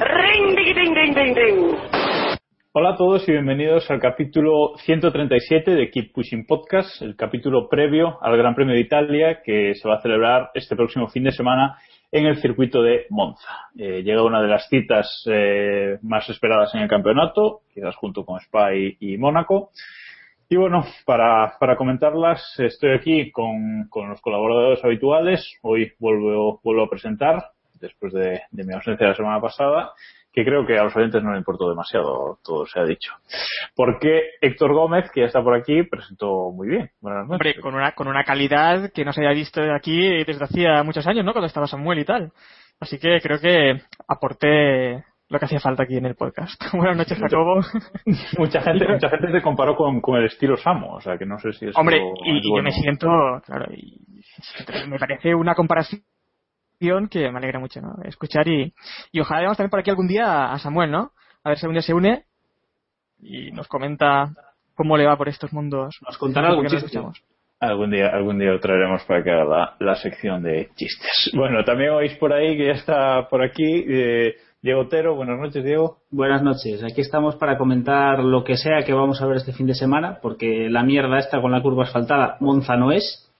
Ring, ding, ding, ding. Hola a todos y bienvenidos al capítulo 137 de Keep Pushing Podcast, el capítulo previo al Gran Premio de Italia que se va a celebrar este próximo fin de semana en el circuito de Monza. Eh, llega una de las citas eh, más esperadas en el campeonato, quizás junto con Spa y, Mónaco. Y bueno, para, para comentarlas estoy aquí con, con los colaboradores habituales. Hoy vuelvo, vuelvo a presentar, después de, de mi ausencia la semana pasada, que creo que a los oyentes no le importó demasiado, todo se ha dicho. Porque Héctor Gómez, que ya está por aquí, presentó muy bien. Buenas noches. Hombre, con una, con una calidad que no se había visto aquí desde hacía muchos años, ¿no? Cuando estaba Samuel y tal. Así que creo que aporté lo que hacía falta aquí en el podcast. Buenas noches, Jacobo. mucha gente, mucha gente te comparó con, con el estilo Samo, o sea que no sé si es Hombre, y, y yo me siento, claro, y me parece una comparación que me alegra mucho, ¿no? Escuchar y, y ojalá veamos también por aquí algún día a Samuel, ¿no? A ver si algún día se une y nos comenta cómo le va por estos mundos. Nos contará algún chiste. escuchamos. Algún día, algún día lo traeremos para que haga la, la sección de chistes. Bueno, también oís por ahí que ya está por aquí eh, Diego Otero. Buenas noches, Diego. Buenas noches. Aquí estamos para comentar lo que sea que vamos a ver este fin de semana, porque la mierda esta con la curva asfaltada, Monza no es.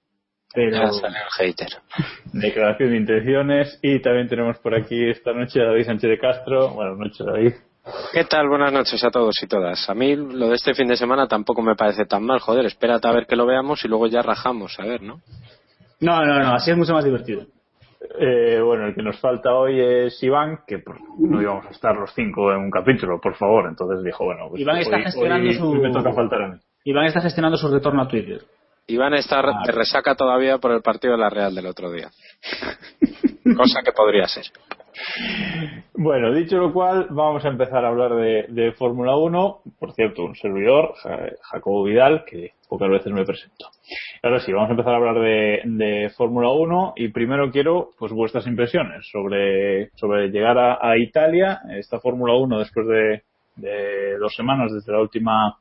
Pero Ya salió el hater. Declaración de intenciones. Y también tenemos por aquí esta noche a David Sánchez de Castro. Buenas noches, David. ¿Qué tal? Buenas noches a todos y todas. A mí lo de este fin de semana tampoco me parece tan mal. Joder, espérate a ver que lo veamos y luego ya rajamos, a ver, ¿no? no, no, no, así es mucho más divertido. Eh, bueno, el que nos falta hoy es Iván, que por- no íbamos a estar los cinco en un capítulo, por favor. Entonces dijo, bueno, pues Iván está hoy- gestionando hoy su- me toca faltar a mí. Iván está gestionando su retorno a Twitter. Iván está re- Ah. de resaca todavía por el partido de la Real del otro día. Cosa que podría ser. Bueno, dicho lo cual, vamos a empezar a hablar de, de Fórmula 1. Por cierto, un servidor, Ja- Jacobo Vidal, que pocas veces me presento. Ahora sí, vamos a empezar a hablar de, de Fórmula 1 y primero quiero pues vuestras impresiones sobre, sobre llegar a, a Italia, esta Fórmula 1 después de, de dos semanas desde la última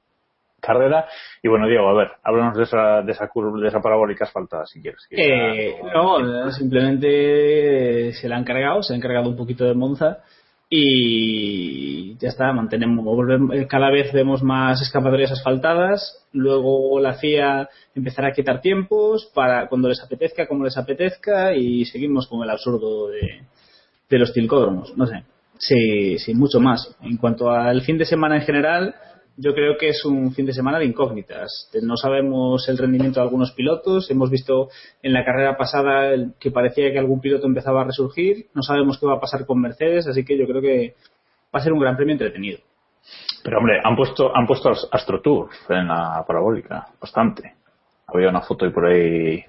carrera. Y bueno, Diego, a ver, háblanos de esa, de esa curva, de esa parabólica asfaltada, si quieres. que Eh, ya- no, simplemente se la han cargado, se ha encargado un poquito de Monza y ya está, mantenemos, eh, cada vez vemos más escapatorias asfaltadas, luego la FIA empezará a quitar tiempos para cuando les apetezca, como les apetezca y seguimos con el absurdo de, de los tilcódromos, no sé, sí, sí, mucho más. En cuanto al fin de semana en general, yo creo que es un fin de semana de incógnitas. No sabemos el rendimiento de algunos pilotos. Hemos visto en la carrera pasada que parecía que algún piloto empezaba a resurgir. No sabemos qué va a pasar con Mercedes, así que yo creo que va a ser un gran premio entretenido. Pero hombre, han puesto, han puesto Astro Tour en la parabólica, bastante. Había una foto ahí por ahí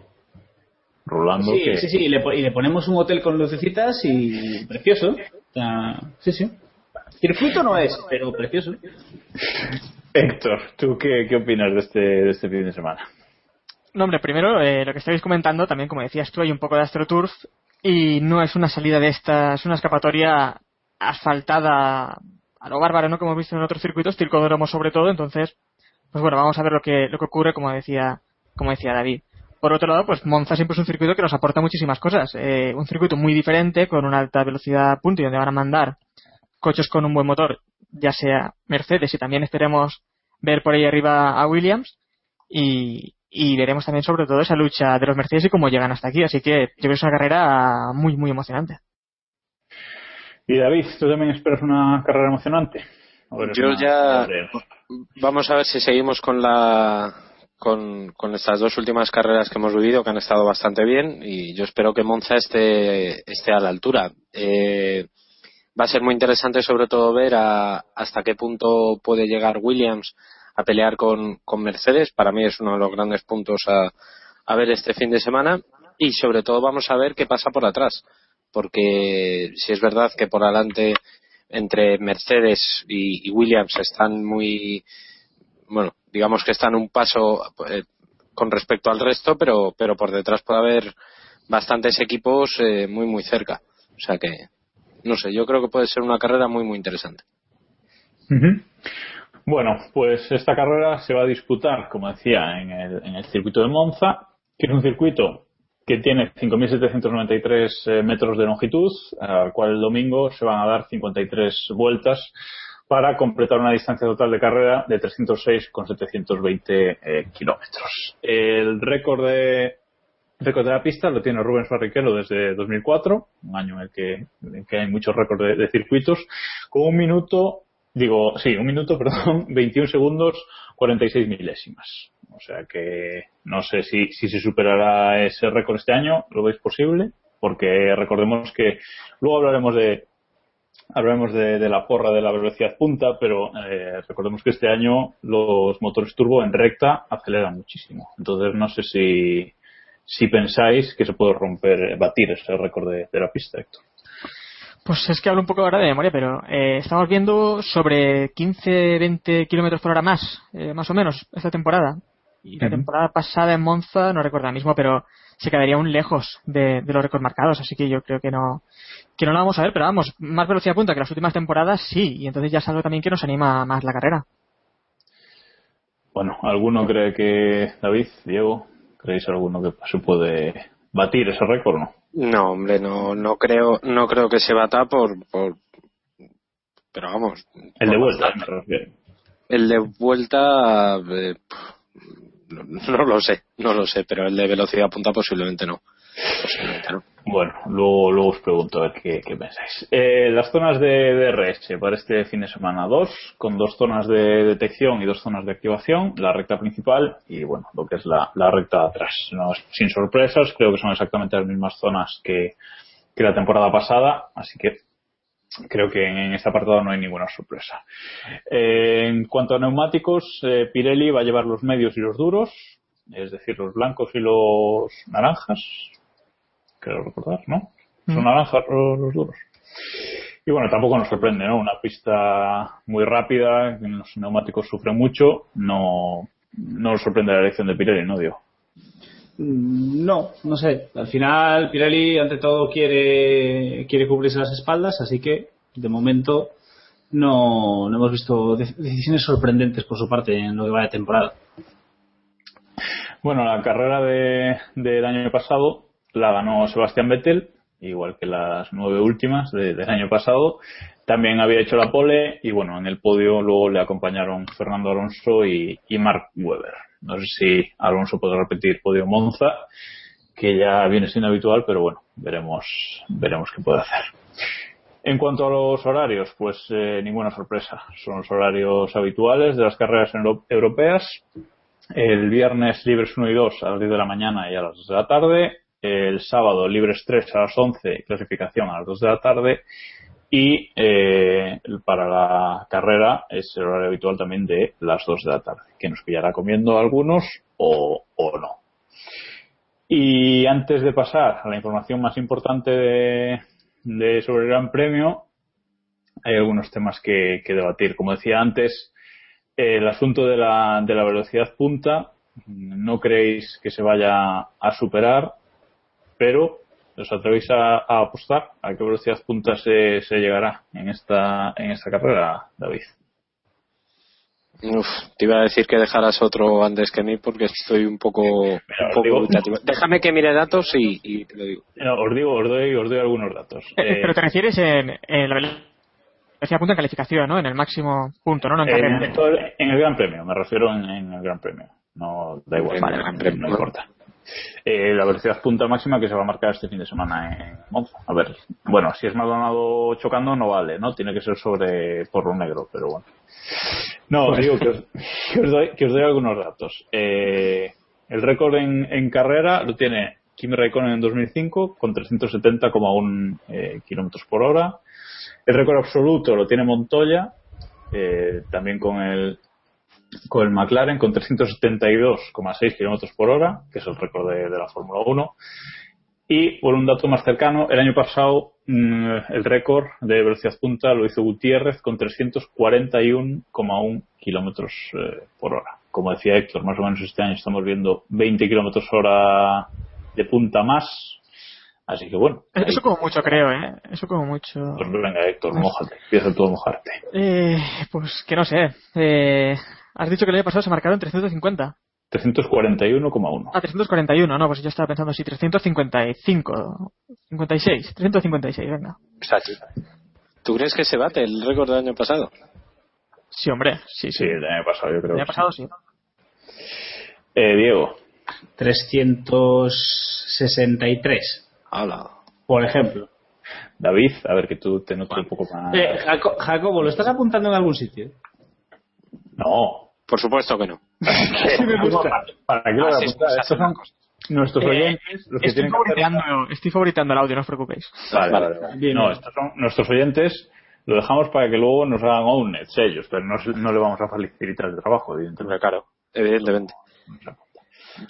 Rolando. Sí, que... sí, sí, y le, y le ponemos un hotel con lucecitas y precioso. Sí, sí. Circuito no es, pero precioso. Héctor, ¿tú qué, qué opinas de este, de este fin de semana? No, hombre, primero, eh, lo que estáis comentando, también como decías tú, hay un poco de AstroTurf y no es una salida de esta, es una escapatoria asfaltada a lo bárbaro, ¿no? Como hemos visto en otros circuitos, Tilcodromo sobre todo, entonces, pues bueno, vamos a ver lo que, lo que ocurre, como decía, como decía David. Por otro lado, pues Monza siempre es un circuito que nos aporta muchísimas cosas. Eh, un circuito muy diferente, con una alta velocidad punto y donde van a mandar coches con un buen motor, ya sea Mercedes y también esperemos ver por ahí arriba a Williams y, y veremos también sobre todo esa lucha de los Mercedes y cómo llegan hasta aquí. Así que yo creo que es una carrera muy, muy emocionante. Y David, ¿tú también esperas una carrera emocionante? ¿O eres Yo ya vamos a ver si seguimos con la con, con estas dos últimas carreras que hemos vivido que han estado bastante bien y yo espero que Monza esté esté a la altura. Eh, va a ser muy interesante sobre todo ver a- hasta qué punto puede llegar Williams a pelear con, Mercedes. Para mí es uno de los grandes puntos a, a ver este fin de semana. Y sobre todo vamos a ver qué pasa por atrás. Porque si es verdad que por adelante entre Mercedes y, y Williams están muy bueno digamos que están un paso eh, con respecto al resto pero pero por detrás puede haber bastantes equipos eh, muy muy cerca. O sea que no sé yo creo que puede ser una carrera muy muy interesante. Bueno, pues esta carrera se va a disputar, como decía, en el, circuito de Monza, que es un circuito que tiene 5.793 eh, metros de longitud, al cual el domingo se van a dar 53 vueltas para completar una distancia total de carrera de 306,720 eh, kilómetros. El récord de, récord de la pista lo tiene Rubens Barrichello desde 2004, un año en el que, en que hay muchos récords de, de circuitos, con un minuto, digo, sí, un minuto, perdón, 21 segundos, 46 milésimas. O sea que no sé si, si se superará ese récord este año, lo veis posible, porque recordemos que luego hablaremos de hablaremos de, de la porra de la velocidad punta, pero eh, recordemos que este año los motores turbo en recta aceleran muchísimo. Entonces no sé si, si pensáis que se puede romper, batir ese récord de, de la pista, Héctor. Pues es que hablo un poco ahora de memoria, pero eh, estamos viendo sobre 15-20 kilómetros por hora más, eh, más o menos, esta temporada. Y la temporada pasada en Monza, no recuerdo ahora mismo, pero se quedaría aún lejos de, de los récords marcados, así que yo creo que no que no lo vamos a ver, pero vamos, más velocidad punta que las últimas temporadas, sí, y entonces ya es algo también que nos anima más la carrera. Bueno, ¿alguno cree que, David, Diego, creéis alguno que se puede batir ese récord o no? no hombre no no creo no creo que se bata por por pero vamos El de vuelta, me refiero. El de vuelta, eh, no, lo sé, no lo sé, pero el de velocidad punta posiblemente no. Bueno, luego, luego os pregunto a ver qué, pensáis. Eh, las zonas de DRS para este fin de semana, dos, con dos zonas de detección y dos zonas de activación, la recta principal y, bueno, lo que es la, la recta de atrás. No, sin sorpresas, creo que son exactamente las mismas zonas que, que la temporada pasada, así que creo que en este apartado no hay ninguna sorpresa. Eh, en cuanto a neumáticos, eh, Pirelli va a llevar los medios y los duros, es decir, los blancos y los naranjas, creo recordar, ¿no? Son Mm. naranjas los, los duros. Y bueno, tampoco nos sorprende, ¿no? Una pista muy rápida, los neumáticos sufren mucho, no, no nos sorprende la elección de Pirelli, ¿no, Diego? Mm, No, no sé. Al final Pirelli ante todo quiere quiere cubrirse las espaldas, así que de momento no, no hemos visto de- decisiones sorprendentes por su parte en lo que va de temporada. Bueno, la carrera de, del año pasado la ganó Sebastián Vettel, igual que las nueve últimas de- del año pasado. También había hecho la pole y bueno, en el podio luego le acompañaron Fernando Alonso y, y Mark Webber. No sé si Alonso puede repetir podio Monza, que ya viene siendo habitual, pero bueno, veremos, veremos qué puede hacer. En cuanto a los horarios, pues eh, ninguna sorpresa. Son los horarios habituales de las carreras euro- europeas. El viernes libres 1 y 2 a las 10 de la mañana y a las 2 de la tarde. El sábado libres 3 a las 11 y clasificación a las 2 de la tarde. Y eh, para la carrera es el horario habitual también de las 2 de la tarde, que nos pillará comiendo algunos o, o no. Y antes de pasar a la información más importante de, de sobre el Gran Premio, hay algunos temas que, que debatir. Como decía antes, el asunto de la, de la velocidad punta, no creéis que se vaya a superar, pero ¿os atrevéis a, a apostar a qué velocidad punta se, se llegará en esta, en esta carrera, David? Uf, te iba a decir que dejaras otro antes que mí porque estoy un poco, un poco digo- dubitativo. Déjame que mire datos y, y te lo digo. No, os digo, os doy, os doy algunos datos. Eh, Eh, pero te refieres en, en la velocidad punta en calificación, ¿no? En el máximo punto, ¿no? No en en, el- en el Gran Premio, me refiero en, en el Gran Premio. No, da igual, Premio, no ¿no? importa. Eh, la velocidad punta máxima que se va a marcar este fin de semana en Monza. A ver, bueno, si es Maldonado chocando no vale, ¿no? Tiene que ser sobre porro negro, pero bueno. No, os digo que os, que os doy, que os doy algunos datos. Eh, el récord en, en carrera lo tiene Kimi Raikkonen en 2005 con 370,1 eh, kilómetros por hora. El récord absoluto lo tiene Montoya, eh, también con el con el McLaren con 372,6 kilómetros por hora, que es el récord de, de la Fórmula 1. Y por un dato más cercano, el año pasado mm, el récord de velocidad punta lo hizo Gutiérrez con 341,1 kilómetros eh, por hora. Como decía Héctor, más o menos este año estamos viendo 20 kilómetros hora de punta más. Así que bueno. ahí- Eso como mucho, creo, ¿eh? Eso como mucho. Pues venga, Héctor, mojate. Empieza tú a mojarte. Eh, pues que no sé. Eh, has dicho que el año pasado se marcaron 350. 341,1. Ah, 341, no, pues yo estaba pensando sí, 355. 56, 356, venga. ¿Tú crees que se bate el récord del año pasado? Sí, hombre, sí, sí. Sí, el año pasado yo creo. El año sí. pasado sí. Eh, Diego. 363, Habla. por ejemplo. David, a ver que tú te notes un poco más. Eh, Jaco- Jacobo, ¿lo estás apuntando en algún sitio? No. Por supuesto que no. ¿Para, para qué lo voy a Así es, apuntar? pues, Estos son nuestros Eh, oyentes los que Estoy tienen que hacer. favoritando, estoy favoritando el audio, no os preocupéis. Vale, vale, vale. Bien, No, bien. estos son nuestros oyentes. Lo dejamos para que luego nos hagan ownets ellos, pero no, no le vamos a facilitar el trabajo, evidentemente. Claro, evidentemente.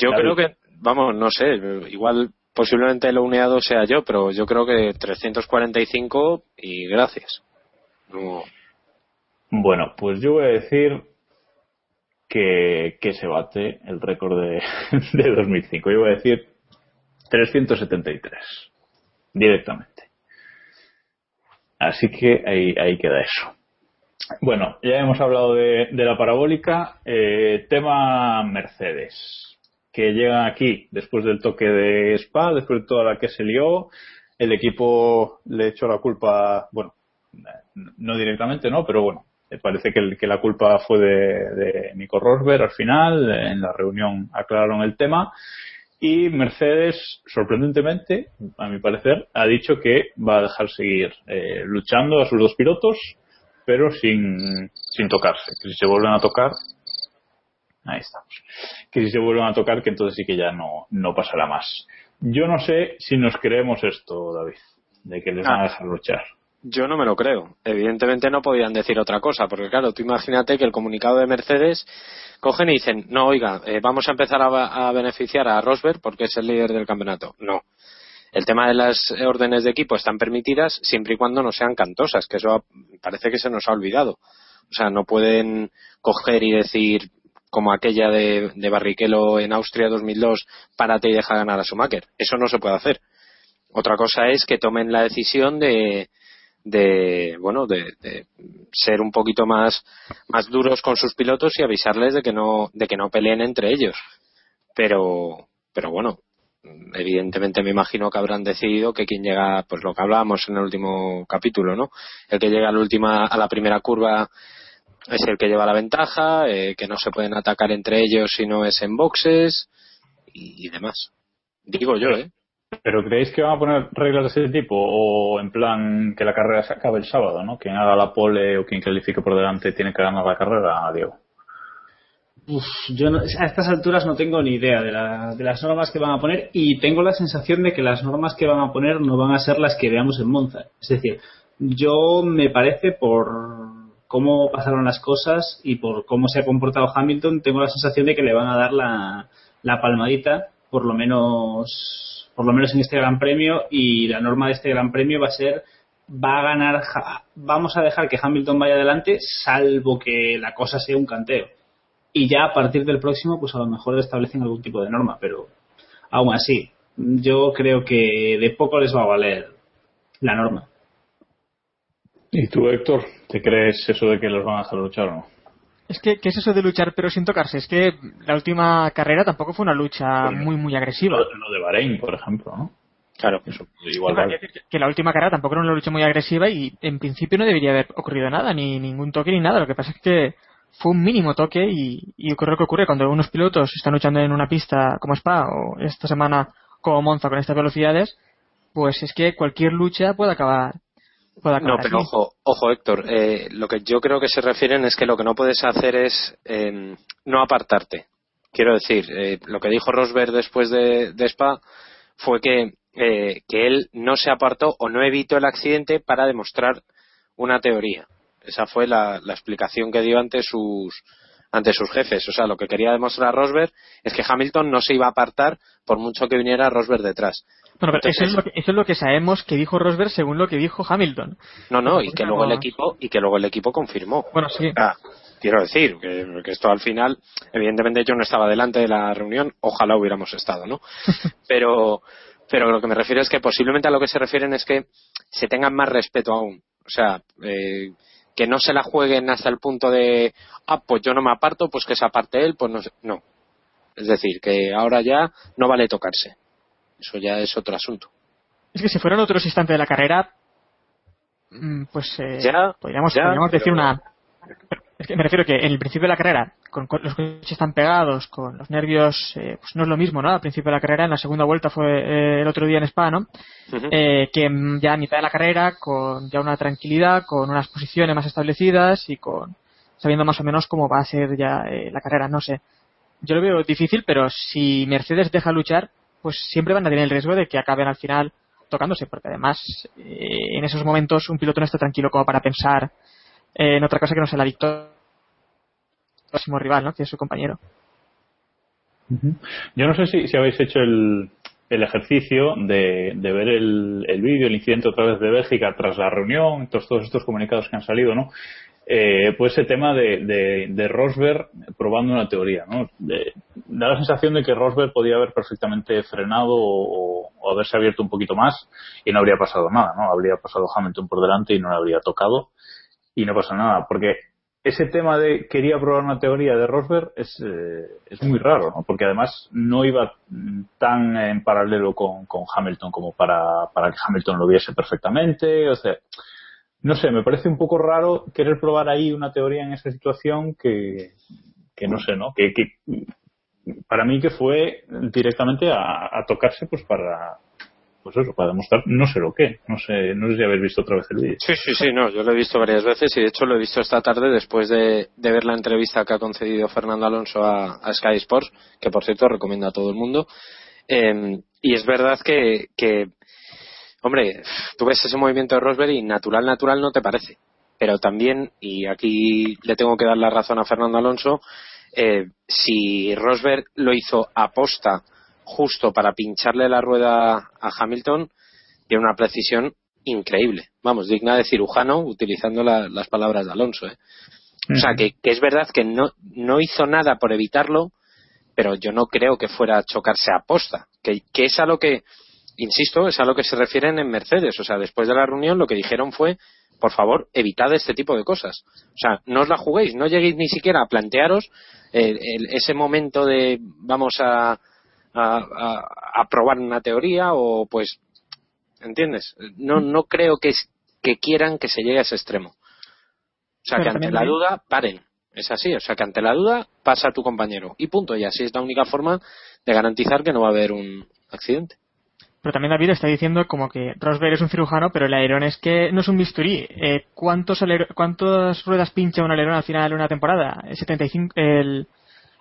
Yo David. creo que, vamos, no sé, igual posiblemente el uneado sea yo, pero yo creo que 345 y gracias. No, Bueno, pues yo voy a decir que, se bate el récord de, de 2005. Yo voy a decir 373 directamente. Así que ahí, ahí queda eso. Bueno, ya hemos hablado de, la parabólica. Eh, tema Mercedes, que llega aquí después del toque de Spa, después de toda la que se lió. El equipo le echó la culpa, bueno, no directamente, ¿no? Pero bueno, parece que, que la culpa fue de, de Nico Rosberg al final. En la reunión aclararon el tema. Y Mercedes, sorprendentemente, a mi parecer, ha dicho que va a dejar seguir eh, luchando a sus dos pilotos, pero sin, sin tocarse. Que si se vuelven a tocar, ahí estamos. Que si se vuelven a tocar, que entonces sí que ya no, no pasará más. Yo no sé si nos creemos esto, David, de que les van a dejar luchar. Yo no me lo creo. Evidentemente no podían decir otra cosa, porque claro, tú imagínate que el comunicado de Mercedes cogen y dicen, no, oiga, eh, vamos a empezar a, a beneficiar a Rosberg porque es el líder del campeonato. No. El tema de las órdenes de equipo están permitidas siempre y cuando no sean cantosas, que eso parece que se nos ha olvidado. O sea, no pueden coger y decir, como aquella de, de Barrichello en Austria 2002, párate y deja ganar a Schumacher. Eso no se puede hacer. Otra cosa es que tomen la decisión de, de bueno de, de ser un poquito más más duros con sus pilotos y avisarles de que no de que no peleen entre ellos. Pero pero bueno evidentemente me imagino que habrán decidido que quien llega pues lo que hablábamos en el último capítulo no el que llega a la última a la primera curva es el que lleva la ventaja eh, que no se pueden atacar entre ellos si no es en boxes y, y demás. Digo yo eh ¿Pero creéis que van a poner reglas de ese tipo? ¿O en plan que la carrera se acabe el sábado, ¿no? Quien haga la pole o quien califique por delante tiene que ganar la carrera, Diego. Uf, yo no- a estas alturas no tengo ni idea de, la- de las normas que van a poner y tengo la sensación de que las normas que van a poner no van a ser las que veamos en Monza. Es decir, yo me parece por cómo pasaron las cosas y por cómo se ha comportado Hamilton, tengo la sensación de que le van a dar la, la palmadita por lo menos por lo menos en este Gran Premio y la norma de este Gran Premio va a ser va a ganar vamos a dejar que Hamilton vaya adelante salvo que la cosa sea un canteo y ya a partir del próximo pues a lo mejor establecen algún tipo de norma pero aún así yo creo que de poco les va a valer la norma ¿Y tú, Héctor, te crees eso de que los van a dejar luchar o no? Es que, ¿qué es eso de luchar pero sin tocarse? Es que la última carrera tampoco fue una lucha muy, muy agresiva. Lo de Bahrein, por ejemplo, ¿no? Claro. Eso, igual que, vale. que la última carrera tampoco era una lucha muy agresiva y en principio no debería haber ocurrido nada, ni ningún toque ni nada. Lo que pasa es que fue un mínimo toque y, y ocurre lo que ocurre cuando unos pilotos están luchando en una pista como Spa o esta semana como Monza con estas velocidades, pues es que cualquier lucha puede acabar. No, pero así. ojo, ojo Héctor, eh, lo que yo creo que se refieren es que lo que no puedes hacer es eh, no apartarte. Quiero decir, eh, lo que dijo Rosberg después de, de Spa fue que, eh, que él no se apartó o no evitó el accidente para demostrar una teoría. Esa fue la, la explicación que dio ante sus ante sus jefes. O sea, lo que quería demostrar Rosberg es que Hamilton no se iba a apartar por mucho que viniera Rosberg detrás. Bueno, pero eso, es lo que, eso es lo que sabemos que dijo Rosberg según lo que dijo Hamilton. No, no, y que luego el equipo y que luego el equipo confirmó. Bueno, sí. Ah, quiero decir que, que esto al final, evidentemente yo no estaba delante de la reunión, ojalá hubiéramos estado, ¿no? Pero, pero lo que me refiero es que posiblemente a lo que se refieren es que se tengan más respeto aún. O sea, eh, que no se la jueguen hasta el punto de, ah, pues yo no me aparto, pues que se aparte él, pues no sé. No. Es decir, que ahora ya no vale tocarse. Eso ya es otro asunto. Es que si fuera en otros instantes de la carrera, mm, pues eh, Ya, podríamos, ya, podríamos decir una. Es que me refiero que en el principio de la carrera, con, con los coches están pegados, con los nervios, eh, pues no es lo mismo, ¿no? Al principio de la carrera, en la segunda vuelta fue eh, el otro día en Spa, ¿no? Eh, que mm, ya a mitad de la carrera, con ya una tranquilidad, con unas posiciones más establecidas y con sabiendo más o menos cómo va a ser ya eh, la carrera, no sé. Yo lo veo difícil, pero si Mercedes deja luchar, pues siempre van a tener el riesgo de que acaben al final tocándose, porque además eh, en esos momentos un piloto no está tranquilo como para pensar eh, en otra cosa que no sea la victoria próximo rival, ¿no? Que es su compañero. Yo no sé si, si habéis hecho el, el ejercicio de, de ver el, el vídeo, el incidente otra vez de Bélgica tras la reunión, todos, todos estos comunicados que han salido, ¿no? Eh, pues ese tema de, de, de Rosberg probando una teoría, ¿no? Da la sensación de que Rosberg podía haber perfectamente frenado o, haberse abierto un poquito más y no habría pasado nada, ¿no? Habría pasado Hamilton por delante y no le habría tocado y no pasa nada, porque ese tema de quería probar una teoría de Rosberg es, eh, es muy raro, ¿no? porque además no iba tan en paralelo con, Hamilton como para que Hamilton lo viese perfectamente, o sea, no sé, me parece un poco raro querer probar ahí una teoría en esa situación que, que no sé, ¿no? Que, que para mí que fue directamente a, a tocarse pues para pues eso, para demostrar no sé lo que, no sé, no sé si habéis visto otra vez el vídeo. Sí, sí, sí, no, yo lo he visto varias veces y de hecho lo he visto esta tarde después de, de ver la entrevista que ha concedido Fernando Alonso a, Sky Sports, que por cierto recomiendo a todo el mundo. Eh, y es verdad que, que, hombre, tú ves ese movimiento de Rosberg y natural, natural no te parece. Pero también, y aquí le tengo que dar la razón a Fernando Alonso, eh, si Rosberg lo hizo aposta justo para pincharle la rueda a Hamilton, tiene una precisión increíble. Vamos, digna de cirujano, utilizando la- las palabras de Alonso. ¿eh? O sea, que, que es verdad que no, no hizo nada por evitarlo, pero yo no creo que fuera a chocarse a posta. Que, que es a lo que, insisto, es a lo que se refieren en Mercedes. O sea, después de la reunión lo que dijeron fue, por favor, evitad este tipo de cosas. O sea, no os la juguéis, no lleguéis ni siquiera a plantearos eh, el- ese momento de vamos a, a, a- a probar una teoría o pues, ¿entiendes? No, no creo que, es- que quieran que se llegue a ese extremo. O sea, Pero que ante la duda, paren. Es así, o sea, que ante la duda pasa a tu compañero. Y punto, y así es la única forma de garantizar que no va a haber un accidente. Pero también David está diciendo como que Rosberg es un cirujano, pero el alerón es que no es un bisturí. Eh, ¿cuántos ¿Cuántas ruedas pincha un alerón al final de una temporada? El, 75, el,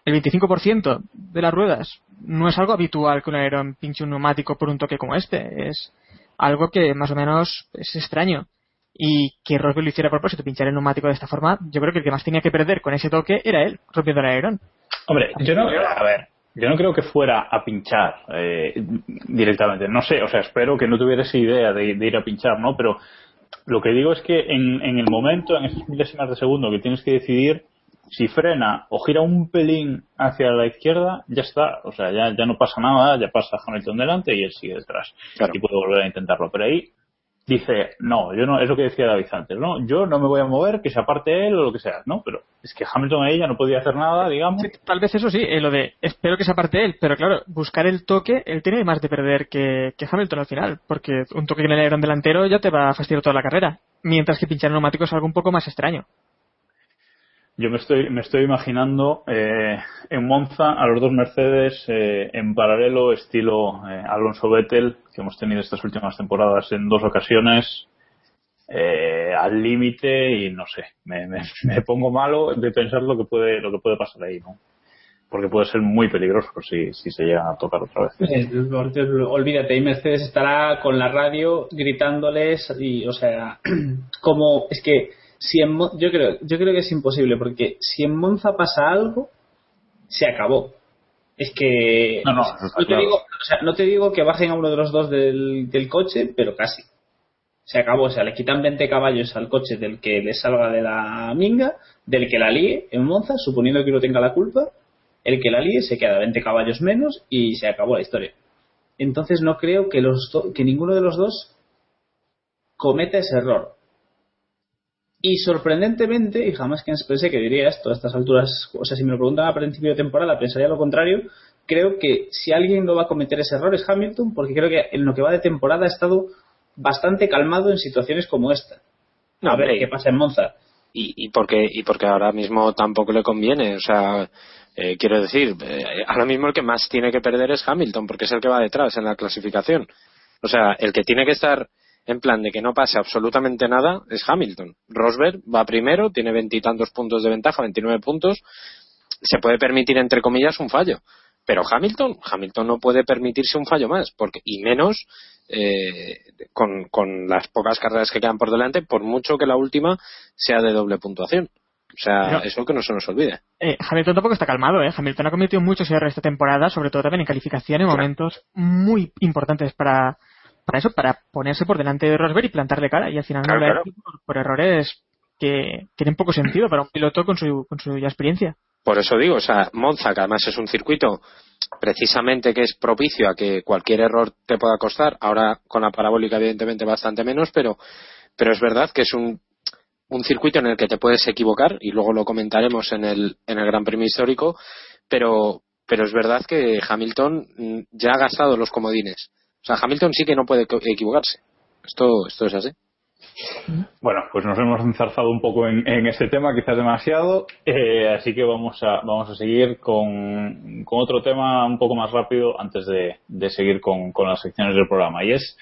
el 25% de las ruedas. No es algo habitual que un alerón pinche un neumático por un toque como este. Es algo que más o menos es extraño. Y que Rosberg lo hiciera a propósito, pinchar el neumático de esta forma, yo creo que el que más tenía que perder con ese toque era él, rompiendo el alerón. Hombre, yo no, a ver, Yo no creo que fuera a pinchar eh, directamente. No sé, o sea, espero que no tuviera esa idea de, de ir a pinchar, ¿no? Pero lo que digo es que en, en el momento, en esas milésimas de segundo que tienes que decidir si frena o gira un pelín hacia la izquierda, ya está. O sea, ya, ya no pasa nada, ya pasa Hamilton delante y él sigue detrás. Claro. Y puede volver a intentarlo. Pero ahí dice, no, yo no, es lo que decía David antes, ¿no? Yo no me voy a mover, que se aparte él o lo que sea, ¿no? Pero es que Hamilton ahí ya no podía hacer nada, digamos. Sí, tal vez eso sí, eh, lo de espero que se aparte él, pero claro, buscar el toque, él tiene más de perder que, que Hamilton al final, porque un toque en el alerón delantero ya te va a fastidiar toda la carrera, mientras que pinchar neumático es algo un poco más extraño. Yo me estoy, me estoy imaginando eh, en Monza a los dos Mercedes eh, en paralelo, estilo eh, Alonso Vettel, que hemos tenido estas últimas temporadas en dos ocasiones, eh, al límite y no sé, me, me, pongo malo de pensar lo que puede, lo que puede pasar ahí, ¿no? Porque puede ser muy peligroso si, si se llegan a tocar otra vez. Eh, olvídate, y Mercedes estará con la radio gritándoles y, o sea, como es que si en yo creo yo creo que es imposible porque si en Monza pasa algo se acabó. Es que No, te claro. digo, o sea, no te digo que bajen a uno de los dos del, del coche, pero casi. Se acabó, o sea, le quitan 20 caballos al coche del que le salga de la minga, del que la líe en Monza, suponiendo que uno tenga la culpa, el que la líe se queda 20 caballos menos y se acabó la historia. Entonces no creo que, los do- que ninguno de los dos cometa ese error. Y sorprendentemente, y jamás que pensé que diría esto a estas alturas, o sea, si me lo preguntan a principio de temporada, pensaría lo contrario. Creo que si alguien no va a cometer ese error es Hamilton, porque creo que en lo que va de temporada ha estado bastante calmado en situaciones como esta. No, a ver qué pasa en Monza. y, y porque y porque ahora mismo tampoco le conviene o sea eh, quiero decir eh, ahora mismo el que más tiene que perder es Hamilton porque es el que va detrás en la clasificación o sea el que tiene que estar en plan de que no pase absolutamente nada es Hamilton. Rosberg va primero tiene veintitantos puntos de ventaja 29 puntos. Se puede permitir entre comillas un fallo. Pero Hamilton Hamilton no puede permitirse un fallo más porque y menos eh, con, con las pocas carreras que quedan por delante por mucho que la última sea de doble puntuación. O sea Pero- eso que no se nos olvide. Eh, Hamilton tampoco está calmado, ¿eh? Hamilton ha cometido muchos errores esta temporada, sobre todo también en calificación, en momentos muy importantes para, para eso, para ponerse por delante de Rosberg y plantarle cara. Y al final Claro, no lo ha claro. hecho por, por errores que tienen poco sentido para un piloto con su, con su ya experiencia. Por eso digo, o sea, Monza, que además es un circuito precisamente que es propicio a que cualquier error te pueda costar, ahora con la parabólica evidentemente bastante menos, pero, pero es verdad que es un, un circuito en el que te puedes equivocar y luego lo comentaremos en el, en el Gran Premio Histórico, pero, pero es verdad que Hamilton mm, ya ha gastado los comodines. O sea, Hamilton sí que no puede equivocarse. Esto, esto es así. Bueno, pues nos hemos enzarzado un poco en, en este tema, quizás demasiado, eh, así que vamos a, vamos a seguir con, con otro tema un poco más rápido antes de, de seguir con, con las secciones del programa, y es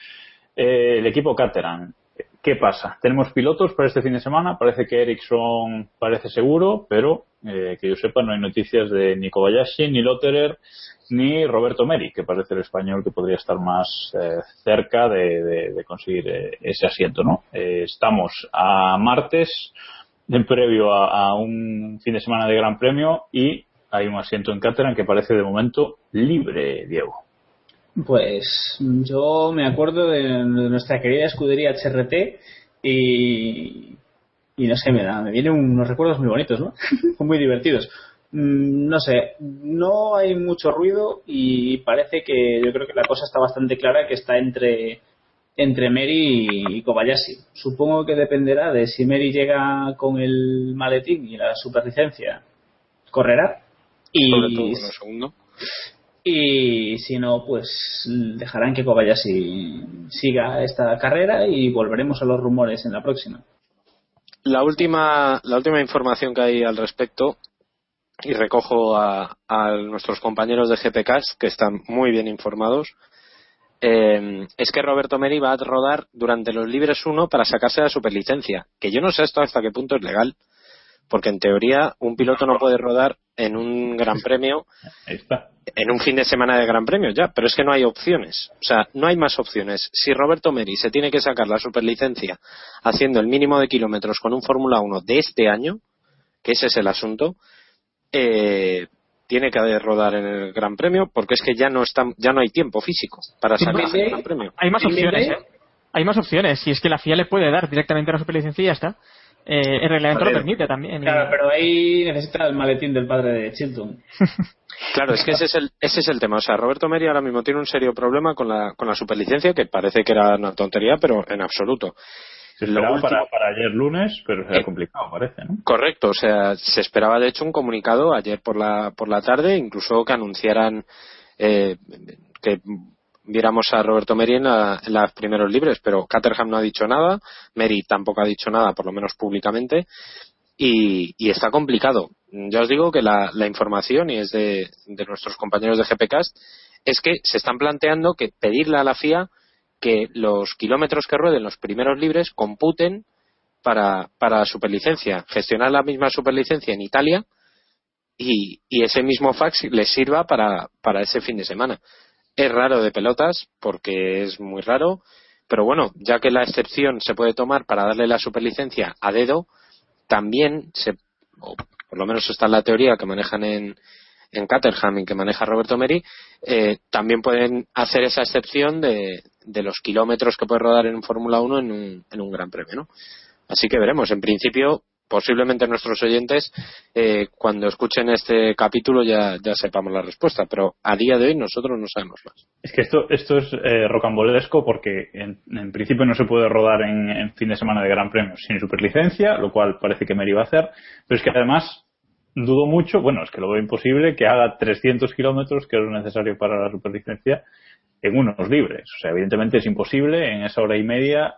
eh, el equipo Caterham. ¿Qué pasa? Tenemos pilotos para este fin de semana, parece que Ericsson parece seguro, pero eh, que yo sepa no hay noticias de ni Kobayashi, ni Lotterer, ni Roberto Meri, que parece el español que podría estar más eh, cerca de, conseguir eh, ese asiento, ¿no? Eh, estamos a martes, en previo a, a un fin de semana de Gran Premio, y hay un asiento en Caterham que parece de momento libre, Diego. Pues yo me acuerdo de, nuestra querida escudería HRT y, y no sé, me, da, me vienen unos recuerdos muy bonitos, ¿no? muy divertidos. Mm, No sé, no hay mucho ruido y parece que yo creo que la cosa está bastante clara que está entre entre Mary y Kobayashi. Supongo que dependerá de si Mary llega con el maletín y la superlicencia, correrá. Y Sobre todo lo segundo. Y si no, pues dejarán que Kobayashi siga esta carrera y volveremos a los rumores en la próxima. La última, la última información que hay al respecto, y recojo a, a nuestros compañeros de GPCast, que están muy bien informados, eh, es que Roberto Meri va a rodar durante los libres 1 para sacarse la superlicencia. Que yo no sé esto hasta qué punto es legal, porque en teoría un piloto no puede rodar en un gran premio Ahí está. en un fin de semana de Gran Premio ya, pero es que no hay opciones. O sea, no hay más opciones. Si Roberto Meri se tiene que sacar la superlicencia haciendo el mínimo de kilómetros con un Fórmula 1 de este año, que ese es el asunto, eh, tiene que rodar en el Gran Premio porque es que ya no está, ya no hay tiempo físico para salir del Gran Premio. Hay más ¿En opciones? ¿eh? Hay más opciones. Si es que la FIA le puede dar directamente la superlicencia y ya está. Eh, el reglamento lo Joder. permite también. y- Claro, pero ahí necesita el maletín del padre de Chilton. Claro, es que ese es el, ese es el tema. O sea, Roberto Meri ahora mismo tiene un serio problema con la, con la superlicencia, que parece que era una tontería, pero en absoluto. Se Lo esperaba último- para, para ayer lunes, pero será Eh, complicado, parece, ¿no? Correcto, o sea, se esperaba de hecho un comunicado ayer por la, por la tarde, incluso que anunciaran eh, que viéramos a Roberto Meri en, la- en las primeros libres, pero Caterham no ha dicho nada, Meri tampoco ha dicho nada, por lo menos públicamente, y, está complicado. Ya os digo que la, la información, y es de, de nuestros compañeros de GPCast, es que se están planteando que pedirle a la FIA que los kilómetros que rueden los primeros libres computen para, para superlicencia, gestionar la misma superlicencia en Italia y, y ese mismo fax les sirva para, para ese fin de semana. Es raro de pelotas porque es muy raro, pero bueno, ya que la excepción se puede tomar para darle la superlicencia a dedo, también se, o por lo menos está en la teoría que manejan en, en Caterham y que maneja Roberto Meri, eh, también pueden hacer esa excepción de, de los kilómetros que puede rodar en Fórmula 1 en un, en un gran premio, ¿no? Así que veremos. En principio, posiblemente nuestros oyentes, eh, cuando escuchen este capítulo, ya, sepamos la respuesta, pero a día de hoy nosotros no sabemos más. Es que esto, esto es eh, rocambolesco porque en, en principio no se puede rodar en, fin de semana de Gran Premio sin superlicencia, lo cual parece que Meri va a hacer, pero es que además dudo mucho, bueno, es que lo veo imposible que haga 300 kilómetros, que es lo necesario para la superlicencia, en unos libres. O sea, evidentemente es imposible en esa hora y media,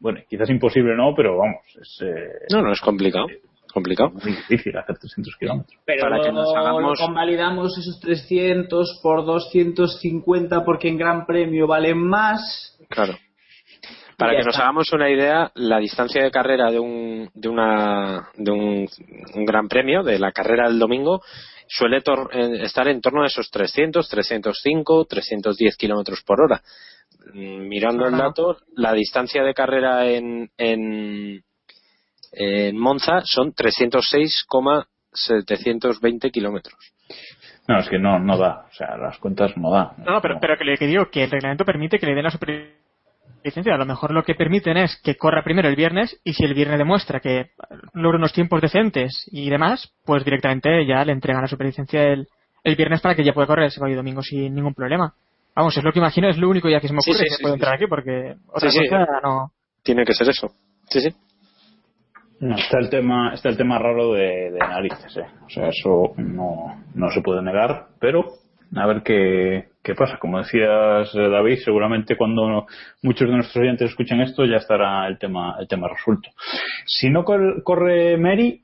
bueno, quizás imposible no, pero vamos, es eh, No, no es complicado. Complicado. muy difícil hacer 300 kilómetros. Pero Para que nos luego hagamos- convalidamos esos 300 por 250 porque en Gran Premio valen más. Claro. Para que nos hagamos una idea, la distancia de carrera de un, de una, de un, un gran premio, de la carrera del domingo, suele tor- eh, estar en torno a esos 300, 305, 310 kilómetros por hora. Mm, Mirando el dato, la distancia de carrera en, en, en Monza son 306,720 kilómetros. No, es que no, no da, o sea, las cuentas no da. No, no, pero, pero que le digo que el reglamento permite que le den la superlicencia. A lo mejor lo que permiten es que corra primero el viernes y si el viernes demuestra que logra unos tiempos decentes y demás, pues directamente ya le entregan la superlicencia el, el viernes para que ya pueda correr el sábado y domingo sin ningún problema. Vamos, es lo que imagino, es lo único ya que se me ocurre sí, que sí, puedo sí, entrar sí. aquí porque otra Sí, sí. cosa no. Tiene que ser eso. Sí, sí. No, está el tema, está el tema raro de, de narices, ¿eh? O sea, eso no, no se puede negar, pero a ver qué, qué pasa. Como decías, eh, David, seguramente cuando muchos de nuestros oyentes escuchen esto ya estará el tema, el tema resuelto. Si no cor- corre Mary,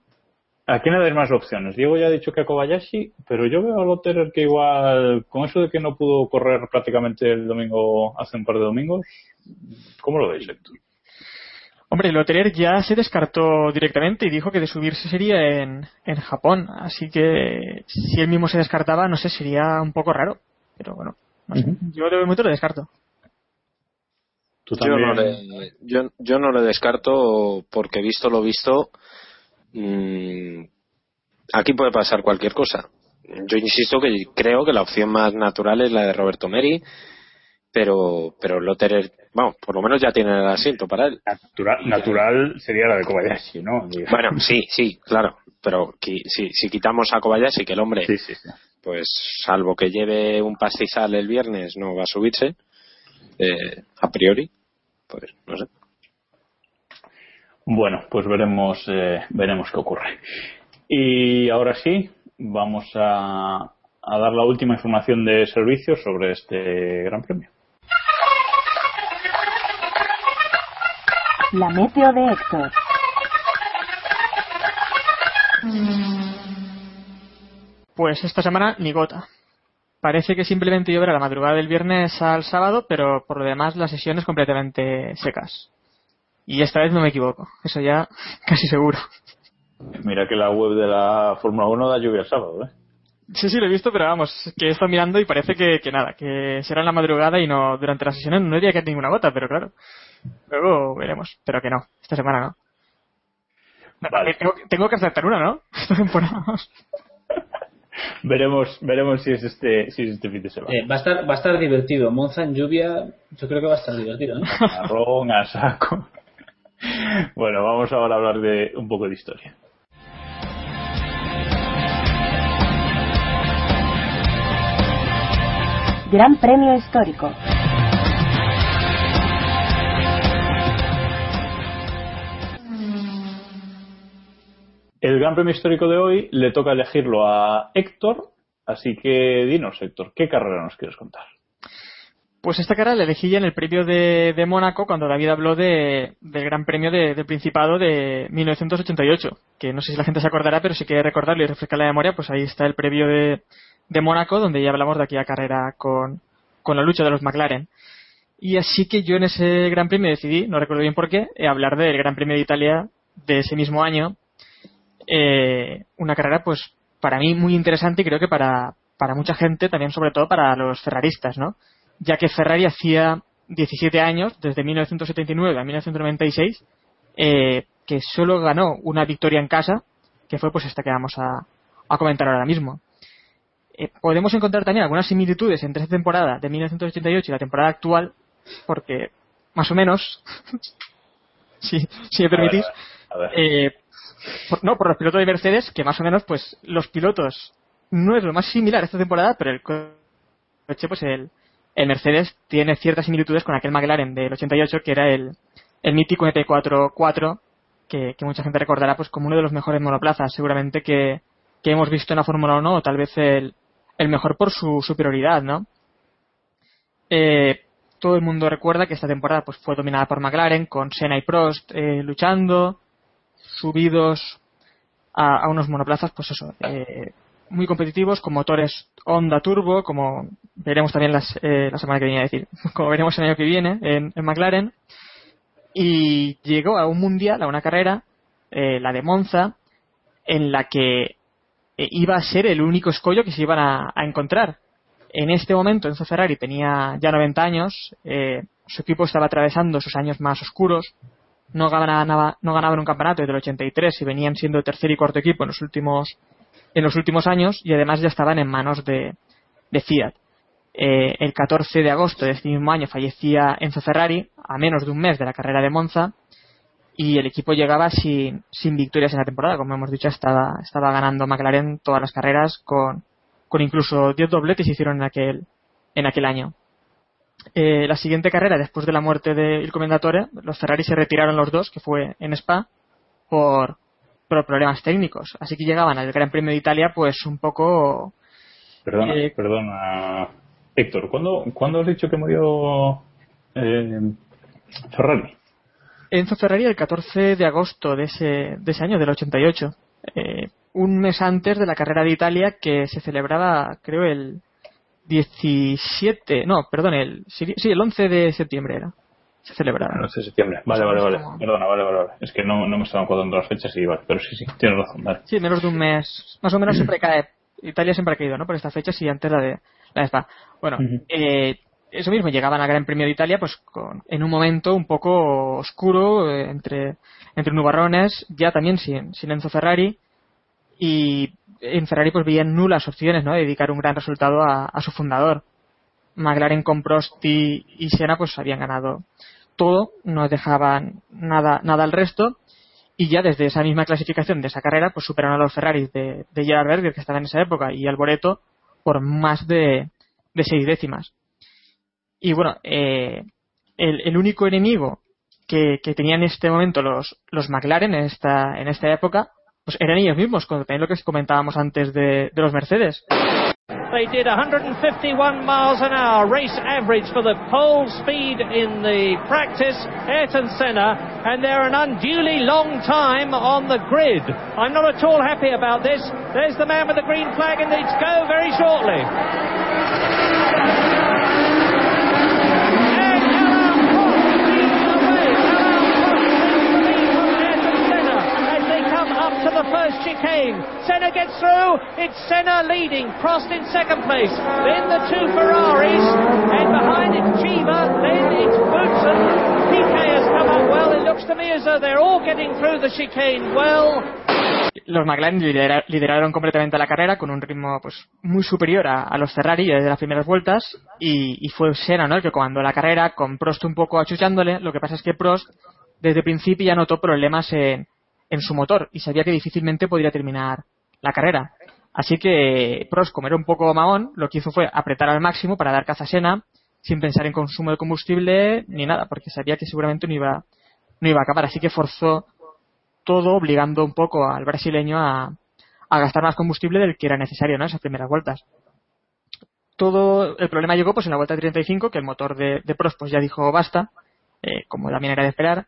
¿a quién le dais más opciones? Diego ya ha dicho que a Kobayashi, pero yo veo a Lotterer que igual, con eso de que no pudo correr prácticamente el domingo, hace un par de domingos, ¿cómo lo veis, Héctor? Hombre, Loterer ya se descartó directamente y dijo que de subirse sería en Japón. Así que si él mismo se descartaba, no sé, sería un poco raro. Pero bueno, no sé. Ujú. Yo de momento lo descarto. Tú Yo no, le, yo, yo no le descarto porque visto lo visto, mm, aquí puede pasar cualquier cosa. Yo insisto que creo que la opción más natural es la de Roberto Meri, pero pero Lotterer, vamos, por lo menos ya tiene el asiento para él. Natural, natural sería la de Kobayashi, ¿no? Bueno, sí, sí, claro, pero si, si quitamos a Kobayashi, que el hombre, Sí, sí, sí. Pues salvo que lleve un pastizal el viernes, no va a subirse, eh, a priori, pues no sé. Bueno, pues veremos, eh, veremos qué ocurre. Y ahora sí, vamos a, a dar la última información de servicio sobre este Gran Premio. La meteo de Héctor. Pues esta semana ni gota. Parece que simplemente lloverá la madrugada del viernes al sábado, pero por lo demás las sesiones completamente secas. Y esta vez no me equivoco, eso ya casi seguro. Mira que la web de la Fórmula 1 da lluvia el sábado, ¿eh? Sí, sí, lo he visto, pero vamos, que he estado mirando y parece que, que nada, que será en la madrugada y no durante las sesiones. No diría que hay ninguna gota, pero claro. Luego veremos, pero que no, esta semana no. No, Vale. Tengo, tengo que aceptar una, ¿no? Esta temporada. veremos, veremos si es este, si es este fin de semana. Eh, va, a estar, va a estar divertido. Monza en lluvia, yo creo que va a estar divertido. ¿no? Marrón a saco. Bueno, vamos ahora a hablar de un poco de historia. Gran Premio Histórico. Gran Premio Histórico de hoy le toca elegirlo a Héctor, así que dinos, Héctor, ¿qué carrera nos quieres contar? Pues esta carrera la elegí ya en el premio de, de Mónaco cuando David habló de, del Gran Premio de, del Principado de 1988, que no sé si la gente se acordará, pero si quiere recordarlo y refrescar la memoria, pues ahí está el premio de, de Mónaco, donde ya hablamos de aquella carrera con, con la lucha de los McLaren. Y así que yo en ese Gran Premio decidí, no recuerdo bien por qué, eh, hablar del Gran Premio de Italia de ese mismo año. Eh, una carrera, pues, para mí muy interesante y creo que para, para mucha gente, también sobre todo para los ferraristas, ¿no? Ya que Ferrari hacía 17 años, desde 1979 a 1996, eh, que solo ganó una victoria en casa, que fue pues esta que vamos a, a comentar ahora mismo. Eh, podemos encontrar también algunas similitudes entre esta temporada de 1988 y la temporada actual, porque más o menos, si, si me permitís, A ver. eh, por- no, por los pilotos de Mercedes, que más o menos, pues los pilotos no es lo más similar esta temporada, pero el co- coche, pues el, el Mercedes tiene ciertas similitudes con aquel McLaren del 88, que era el, el mítico MP4-4, que, que mucha gente recordará pues como uno de los mejores monoplazas, seguramente que, que hemos visto en la Fórmula 1, o tal vez el, el mejor por su superioridad, ¿no? Eh, todo el mundo recuerda que esta temporada pues fue dominada por McLaren, con Senna y Prost eh, luchando, subidos a, unos monoplazas, pues eso, eh, muy competitivos, con motores Honda Turbo, como veremos también las, eh, la semana que viene, decir, como veremos el año que viene en, en McLaren. Y llegó a un mundial, a una carrera, eh, la de Monza, en la que eh, iba a ser el único escollo que se iban a, a encontrar. En este momento Enzo Ferrari tenía ya 90 años, eh, su equipo estaba atravesando sus años más oscuros, no ganaba, no ganaban un campeonato desde el 83 y venían siendo tercer y cuarto equipo en los últimos en los últimos años y además ya estaban en manos de, de Fiat. Eh, el 14 de agosto de este mismo año fallecía Enzo Ferrari a menos de un mes de la carrera de Monza y el equipo llegaba sin, sin victorias en la temporada. Como hemos dicho, estaba, estaba ganando McLaren todas las carreras con, con incluso 10 dobletes hicieron en aquel, en aquel año. Eh, la siguiente carrera, después de la muerte del Comendatore, los Ferrari se retiraron los dos, que fue en Spa, por, por problemas técnicos. Así que llegaban al Gran Premio de Italia, pues un poco. Perdona, Eh, perdona. Héctor, ¿cuándo, ¿cuándo has dicho que murió eh, Ferrari? Enzo Ferrari el 14 de agosto de ese, de ese año, del 88. Eh, un mes antes de la carrera de Italia que se celebraba, creo, el 17. No, perdón, el, sí, el 11 de septiembre era. Se celebraba. No sé, septiembre. Vale, vale, vale. Como- Perdona, vale, vale, vale. Es que no, no me estaban acordando las fechas y vale, pero sí, sí, tienes razón, vale. Sí, menos de un mes. Más o menos siempre cae. Italia siempre ha caído, ¿no? Por esta fecha, sí, antes la de la de Spa. Bueno, eh, eso mismo, llegaban al Gran Premio de Italia, pues con, en un momento un poco oscuro, eh, entre, entre nubarrones, ya también sin, sin Enzo Ferrari. Y en Ferrari pues veían nulas opciones, ¿no? De dedicar un gran resultado a, a su fundador. McLaren con Prost y, y Senna pues habían ganado todo, no dejaban nada, nada al resto y ya desde esa misma clasificación de esa carrera pues superaron a los Ferraris de, de Gerard Berger que estaba en esa época y Alboreto por más de, de seis décimas y bueno eh, el, el único enemigo que, que tenían en este momento los, los McLaren en esta, en esta época pues eran ellos mismos también lo que comentábamos antes de, de los Mercedes They did 151 miles an hour race average for the pole speed in the practice, Ayrton Senna, and they're an unduly long time on the grid. I'm not at all happy about this. There's the man with the green flag and it's go very shortly. First chicane. Senna gets through. It's Senna leading. Prost in second place. Then the two Ferraris. And behind it, Chiva. Then it's Boutsen. Piquet has come up well. It looks to me as though they're all getting through the chicane well. los McLaren lidera- lideraron completamente la carrera con un ritmo pues muy superior a, a los Ferrari desde las primeras vueltas y, y fue Senna ¿no? el que comandó la carrera con Prost un poco achuchándole. Lo que pasa es que Prost desde el principio ya notó problemas en, en su motor y sabía que difícilmente podría terminar la carrera. Así que Prost, como era un poco mahón, lo que hizo fue apretar al máximo para dar caza a Senna sin pensar en consumo de combustible ni nada, porque sabía que seguramente no iba, no iba a acabar. Así que forzó todo obligando un poco al brasileño a, a gastar más combustible del que era necesario ¿no? esas primeras vueltas. Todo el problema llegó pues en la vuelta 35, que el motor de, de Prost pues ya dijo basta, eh, como también era de esperar,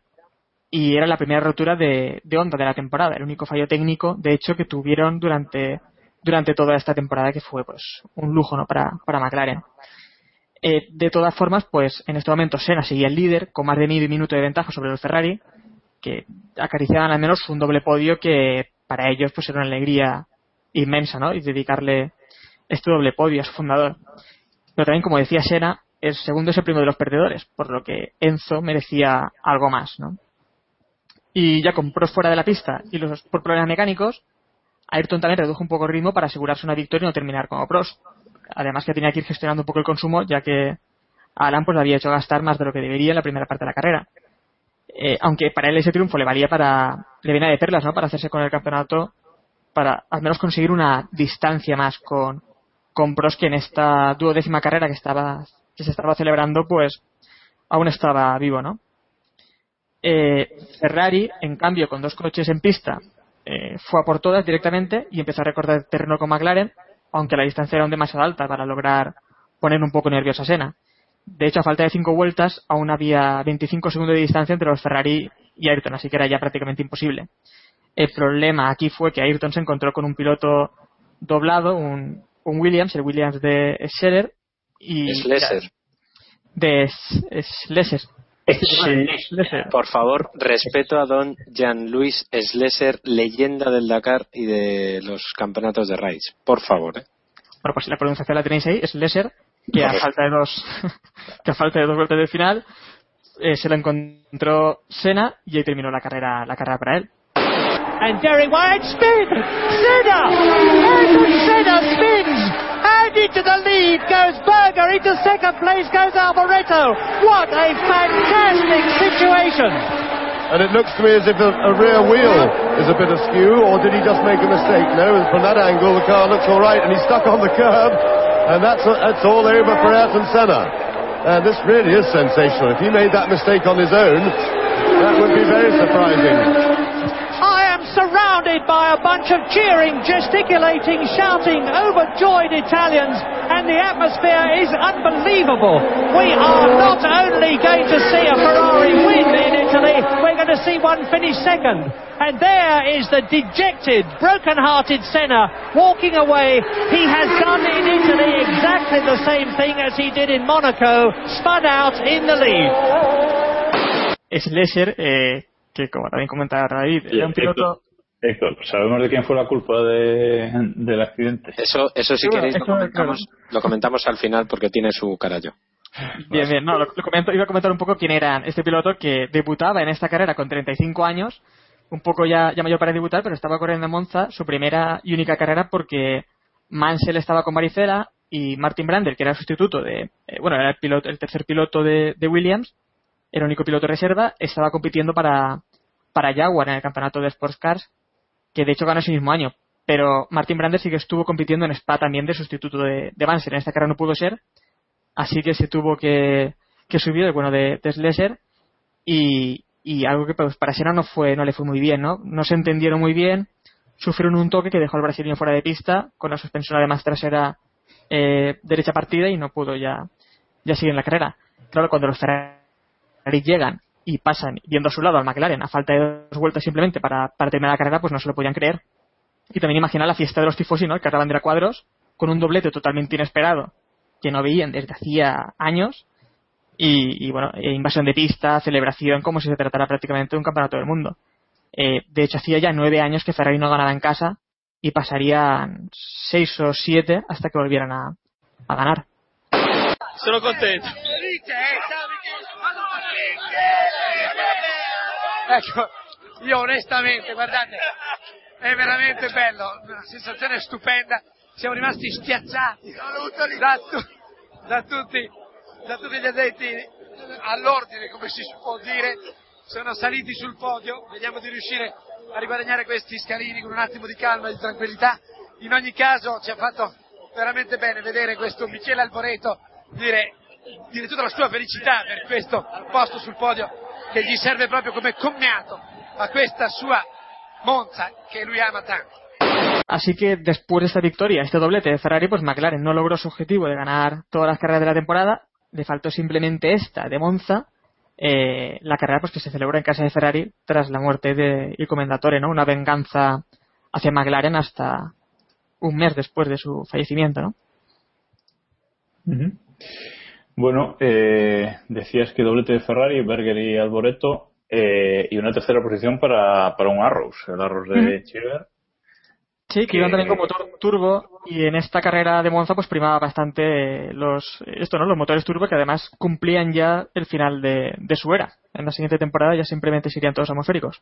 y era la primera rotura de, Honda de la temporada, el único fallo técnico, de hecho, que tuvieron durante, durante toda esta temporada, que fue pues un lujo ¿no? para, para McLaren. Eh, de todas formas, pues en este momento Senna seguía el líder, con más de medio minuto de ventaja sobre los Ferrari, que acariciaban al menos un doble podio que para ellos pues era una alegría inmensa, ¿no? Y dedicarle este doble podio a su fundador. Pero también, como decía Senna, el segundo es el primero de los perdedores, por lo que Enzo merecía algo más, ¿no? Y ya con Prost fuera de la pista y los por problemas mecánicos, Ayrton también redujo un poco el ritmo para asegurarse una victoria y no terminar como Prost. Además que tenía que ir gestionando un poco el consumo, ya que Alan pues le había hecho gastar más de lo que debería en la primera parte de la carrera. Eh, aunque para él ese triunfo le valía para, le venía de perlas, ¿no? Para hacerse con el campeonato, para al menos conseguir una distancia más con, con que en esta duodécima carrera que estaba, que se estaba celebrando, pues aún estaba vivo, ¿no? Eh, Ferrari, en cambio, con dos coches en pista, eh, fue a por todas directamente y empezó a recortar terreno con McLaren, aunque la distancia era aún demasiado alta para lograr poner un poco nerviosa a Senna. De hecho, a falta de cinco vueltas, aún había 25 segundos de distancia entre los Ferrari y Ayrton, así que era ya prácticamente imposible. El problema aquí fue que Ayrton se encontró con un piloto doblado, un, un Williams, el Williams de Scheller, y Schleser. de Schleser. Por favor, respeto a don Jean-Louis Schleser, leyenda del Dakar y de los campeonatos de raids. Por favor, ¿eh? Bueno, pues si la pronunciación la tenéis ahí, es Leser, que a falta de dos, que a falta de dos vueltas del final, eh, se lo encontró Senna y ahí terminó la carrera, la carrera para él. And Derry Wyatt spin! Senna! Ayrton Senna spins! Into the lead goes Berger. Into second place goes Alboreto. What a fantastic situation! And it looks to me as if a, a rear wheel is a bit askew, or did he just make a mistake? No, from that angle the car looks all right, and he's stuck on the curb, and that's, that's all over for Ayrton Senna. And this really is sensational. If he made that mistake on his own, that would be very surprising. I am surrounded by a bunch of cheering, gesticulating, shouting, overjoyed Italians, and the atmosphere is unbelievable. We are not only going to see a Ferrari win in Italy, we're going to see one finish second. And there is the dejected, broken-hearted Senna walking away. He has done in Italy exactly the same thing as he did in Monaco, spun out in the lead. Es Leser, eh, que como también comentaba David, era un piloto... Héctor, ¿sabemos de quién fue la culpa de, del accidente? Eso, eso si Sí, bueno, queréis lo comentamos, lo comentamos al final porque tiene su carallo. Bien, bien, no, lo, lo comento, iba a comentar un poco quién era este piloto que debutaba en esta carrera con 35 años, un poco ya, ya mayor para debutar, pero estaba corriendo en Monza su primera y única carrera porque Mansell estaba con Maricela y Martin Brandel, que era el sustituto de, eh, bueno, era el, piloto, el tercer piloto de, de Williams, era el único piloto de reserva, estaba compitiendo para, para Jaguar en el campeonato de Sports Cars, que de hecho ganó ese mismo año. Pero Martin Brandel sí que estuvo compitiendo en Spa también de sustituto de, de Mansell. En esta carrera no pudo ser, así que se tuvo que, que subir el bueno de, de Schleser y, y algo que pues, para Senna no fue no le fue muy bien no no se entendieron muy bien. Sufrieron un toque que dejó al brasileño fuera de pista. Con la suspensión además trasera eh, derecha partida y no pudo ya ya seguir en la carrera. Claro cuando los Ferrari llegan y pasan viendo a su lado al McLaren a falta de dos vueltas simplemente para, para terminar la carrera pues no se lo podían creer y también imaginar la fiesta de los tifosi no el carrera bandera cuadros con un doblete totalmente inesperado que no veían desde hacía años y, y, bueno, eh, invasión de pista, celebración, como si se tratara prácticamente de un campeonato del mundo. Eh, de hecho, hacía ya nueve años que Ferrari no ganaba en casa y pasarían seis o siete hasta que volvieran a, a ganar. Sono contento. Ecco, io onestamente, guardate, è veramente bello, una sensazione stupenda. Siamo rimasti schiacciati da, tu- da tutti, da tutti gli addetti all'ordine, come si può dire. Sono saliti sul podio, vediamo di riuscire a riguadagnare questi scalini con un attimo di calma e di tranquillità. In ogni caso ci ha fatto veramente bene vedere questo Michele Alboreto dire, dire tutta la sua felicità per questo posto sul podio che gli serve proprio come commiato a questa sua Monza que lui ama tanto. Así que después de esta victoria, este doblete de Ferrari, pues McLaren no logró su objetivo de ganar todas las carreras de la temporada, le faltó simplemente esta de Monza, eh, la carrera pues que se celebra en casa de Ferrari tras la muerte de Il Commendatore, ¿no? Una venganza hacia McLaren hasta un mes después de su fallecimiento, ¿no? Ujú. Bueno, eh, decías que doblete de Ferrari, Berger y Alboreto, eh, y una tercera posición para, para un Arrows, el Arrows de Ujú. Cheever. Sí, que iban también con motor turbo y en esta carrera de Monza pues primaba bastante los esto no los motores turbo que además cumplían ya el final de, de su era. En la siguiente temporada ya simplemente serían todos atmosféricos.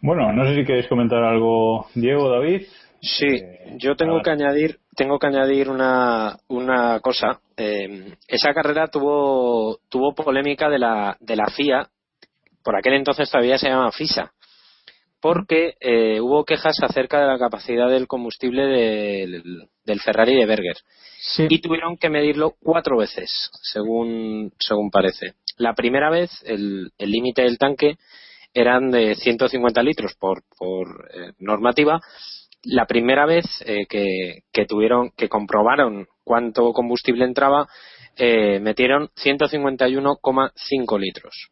Bueno, no sé si queréis comentar algo, Diego, David. Sí, yo tengo que añadir, tengo que añadir una, una cosa. Eh, esa carrera tuvo, tuvo polémica de la, de la FIA, por aquel entonces todavía se llama FISA, porque eh, hubo quejas acerca de la capacidad del combustible del, del Ferrari de Berger. Y tuvieron que medirlo cuatro veces, según, según parece. La primera vez, el el límite del tanque eran de 150 litros por, por eh, normativa. La primera vez eh, que, que tuvieron, que comprobaron cuánto combustible entraba, eh, metieron 151,5 litros.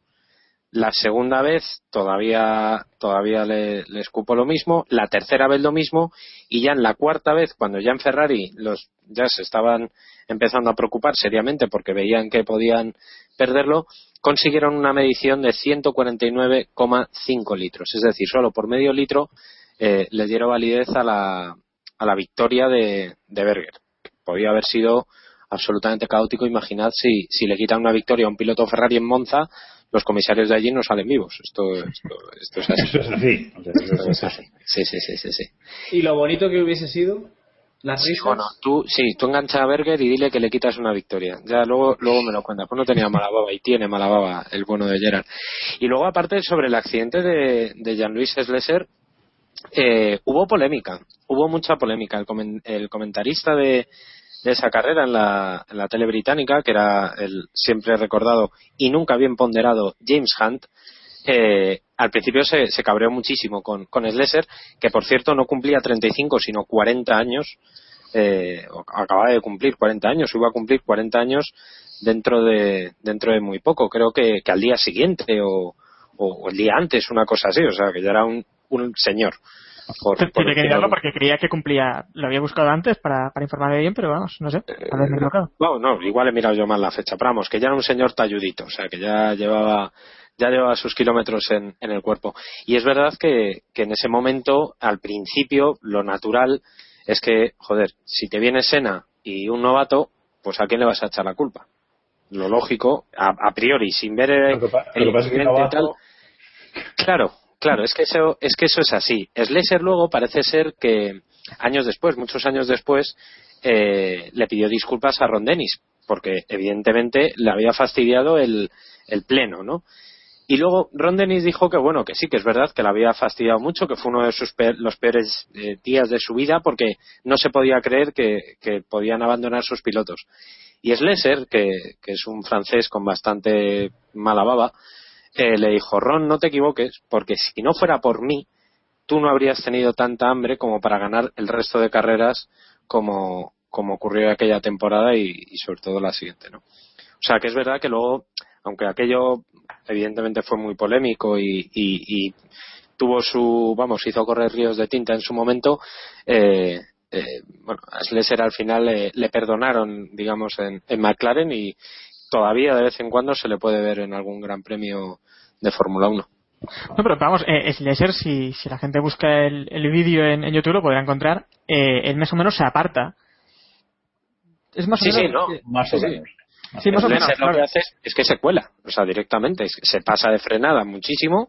La segunda vez todavía, todavía le, les cupo lo mismo. La tercera vez lo mismo. Y ya en la cuarta vez, cuando ya en Ferrari los ya se estaban empezando a preocupar seriamente porque veían que podían perderlo, consiguieron una medición de 149,5 litros. Es decir, solo por medio litro eh, les dieron validez a la, a la victoria de, de Berger. Podía haber sido absolutamente caótico. Imaginad si, si le quitan una victoria a un piloto Ferrari en Monza, los comisarios de allí no salen vivos. Esto, esto, esto es así. Eso es así. Es. Sí, sí, sí, sí, sí. Y lo bonito que hubiese sido las risas. Bueno, tú, sí, tú engancha a Berger y dile que le quitas una victoria. Ya luego, luego me lo cuenta. Pues no tenía mala baba y tiene mala baba el bueno de Gerard. Y luego, aparte, sobre el accidente de, de Jean-Louis Slesser, eh, hubo polémica. Hubo mucha polémica. El, comen- el comentarista de, esa carrera en la, tele británica, que era el siempre recordado y nunca bien ponderado James Hunt, eh, al principio se, se cabreó muchísimo con, con Slesser, que por cierto no cumplía 35 sino 40 años, eh, acababa de cumplir 40 años, iba a cumplir 40 años dentro de, dentro de muy poco, creo que, que al día siguiente o el día antes, una cosa así, o sea que ya era un, un señor. Por, por Tiene que mirarlo porque creía que cumplía, lo había buscado antes para, para informarme bien, pero vamos, no sé, a ver, me he equivocado. Bueno, no, igual he mirado yo mal la fecha, pero vamos, que ya era un señor talludito, o sea, que ya llevaba, ya llevaba sus kilómetros en, en el cuerpo. Y es verdad que, que en ese momento, al principio, lo natural es que, joder, si te viene Sena y un novato, pues a quién le vas a echar la culpa. Lo lógico, a, a priori, sin ver el, Lo que pa- el lo que pasa es que tal. Claro, claro, es que eso es que eso es así. Slesser luego parece ser que años después, muchos años después, eh, le pidió disculpas a Ron Dennis, porque evidentemente le había fastidiado el, el pleno, ¿no? Y luego Ron Dennis dijo que bueno, que sí, que es verdad que le había fastidiado mucho, que fue uno de sus pe- los peores eh, días de su vida porque no se podía creer que, que podían abandonar sus pilotos. Y Slesser, que, que es un francés con bastante mala baba, eh, le dijo, Ron, no te equivoques, porque si no fuera por mí, tú no habrías tenido tanta hambre como para ganar el resto de carreras como, como ocurrió aquella temporada y, y sobre todo la siguiente, ¿no? O sea, que es verdad que luego, aunque aquello evidentemente fue muy polémico y, y- y tuvo su, vamos, hizo correr ríos de tinta en su momento, eh, eh, bueno, a Slesser al final le, perdonaron, digamos, en McLaren y todavía de vez en cuando se le puede ver en algún gran premio de Fórmula 1. No, pero vamos, eh, Slesher, si, si la gente busca el, el vídeo en, en YouTube lo podrá encontrar, eh, él más o menos se aparta. Es más o Sí, menos... sí, no. Más o sí. menos. Sí, más o menos, lo claro. que hace es, es que se cuela, o sea, directamente, es- se pasa de frenada muchísimo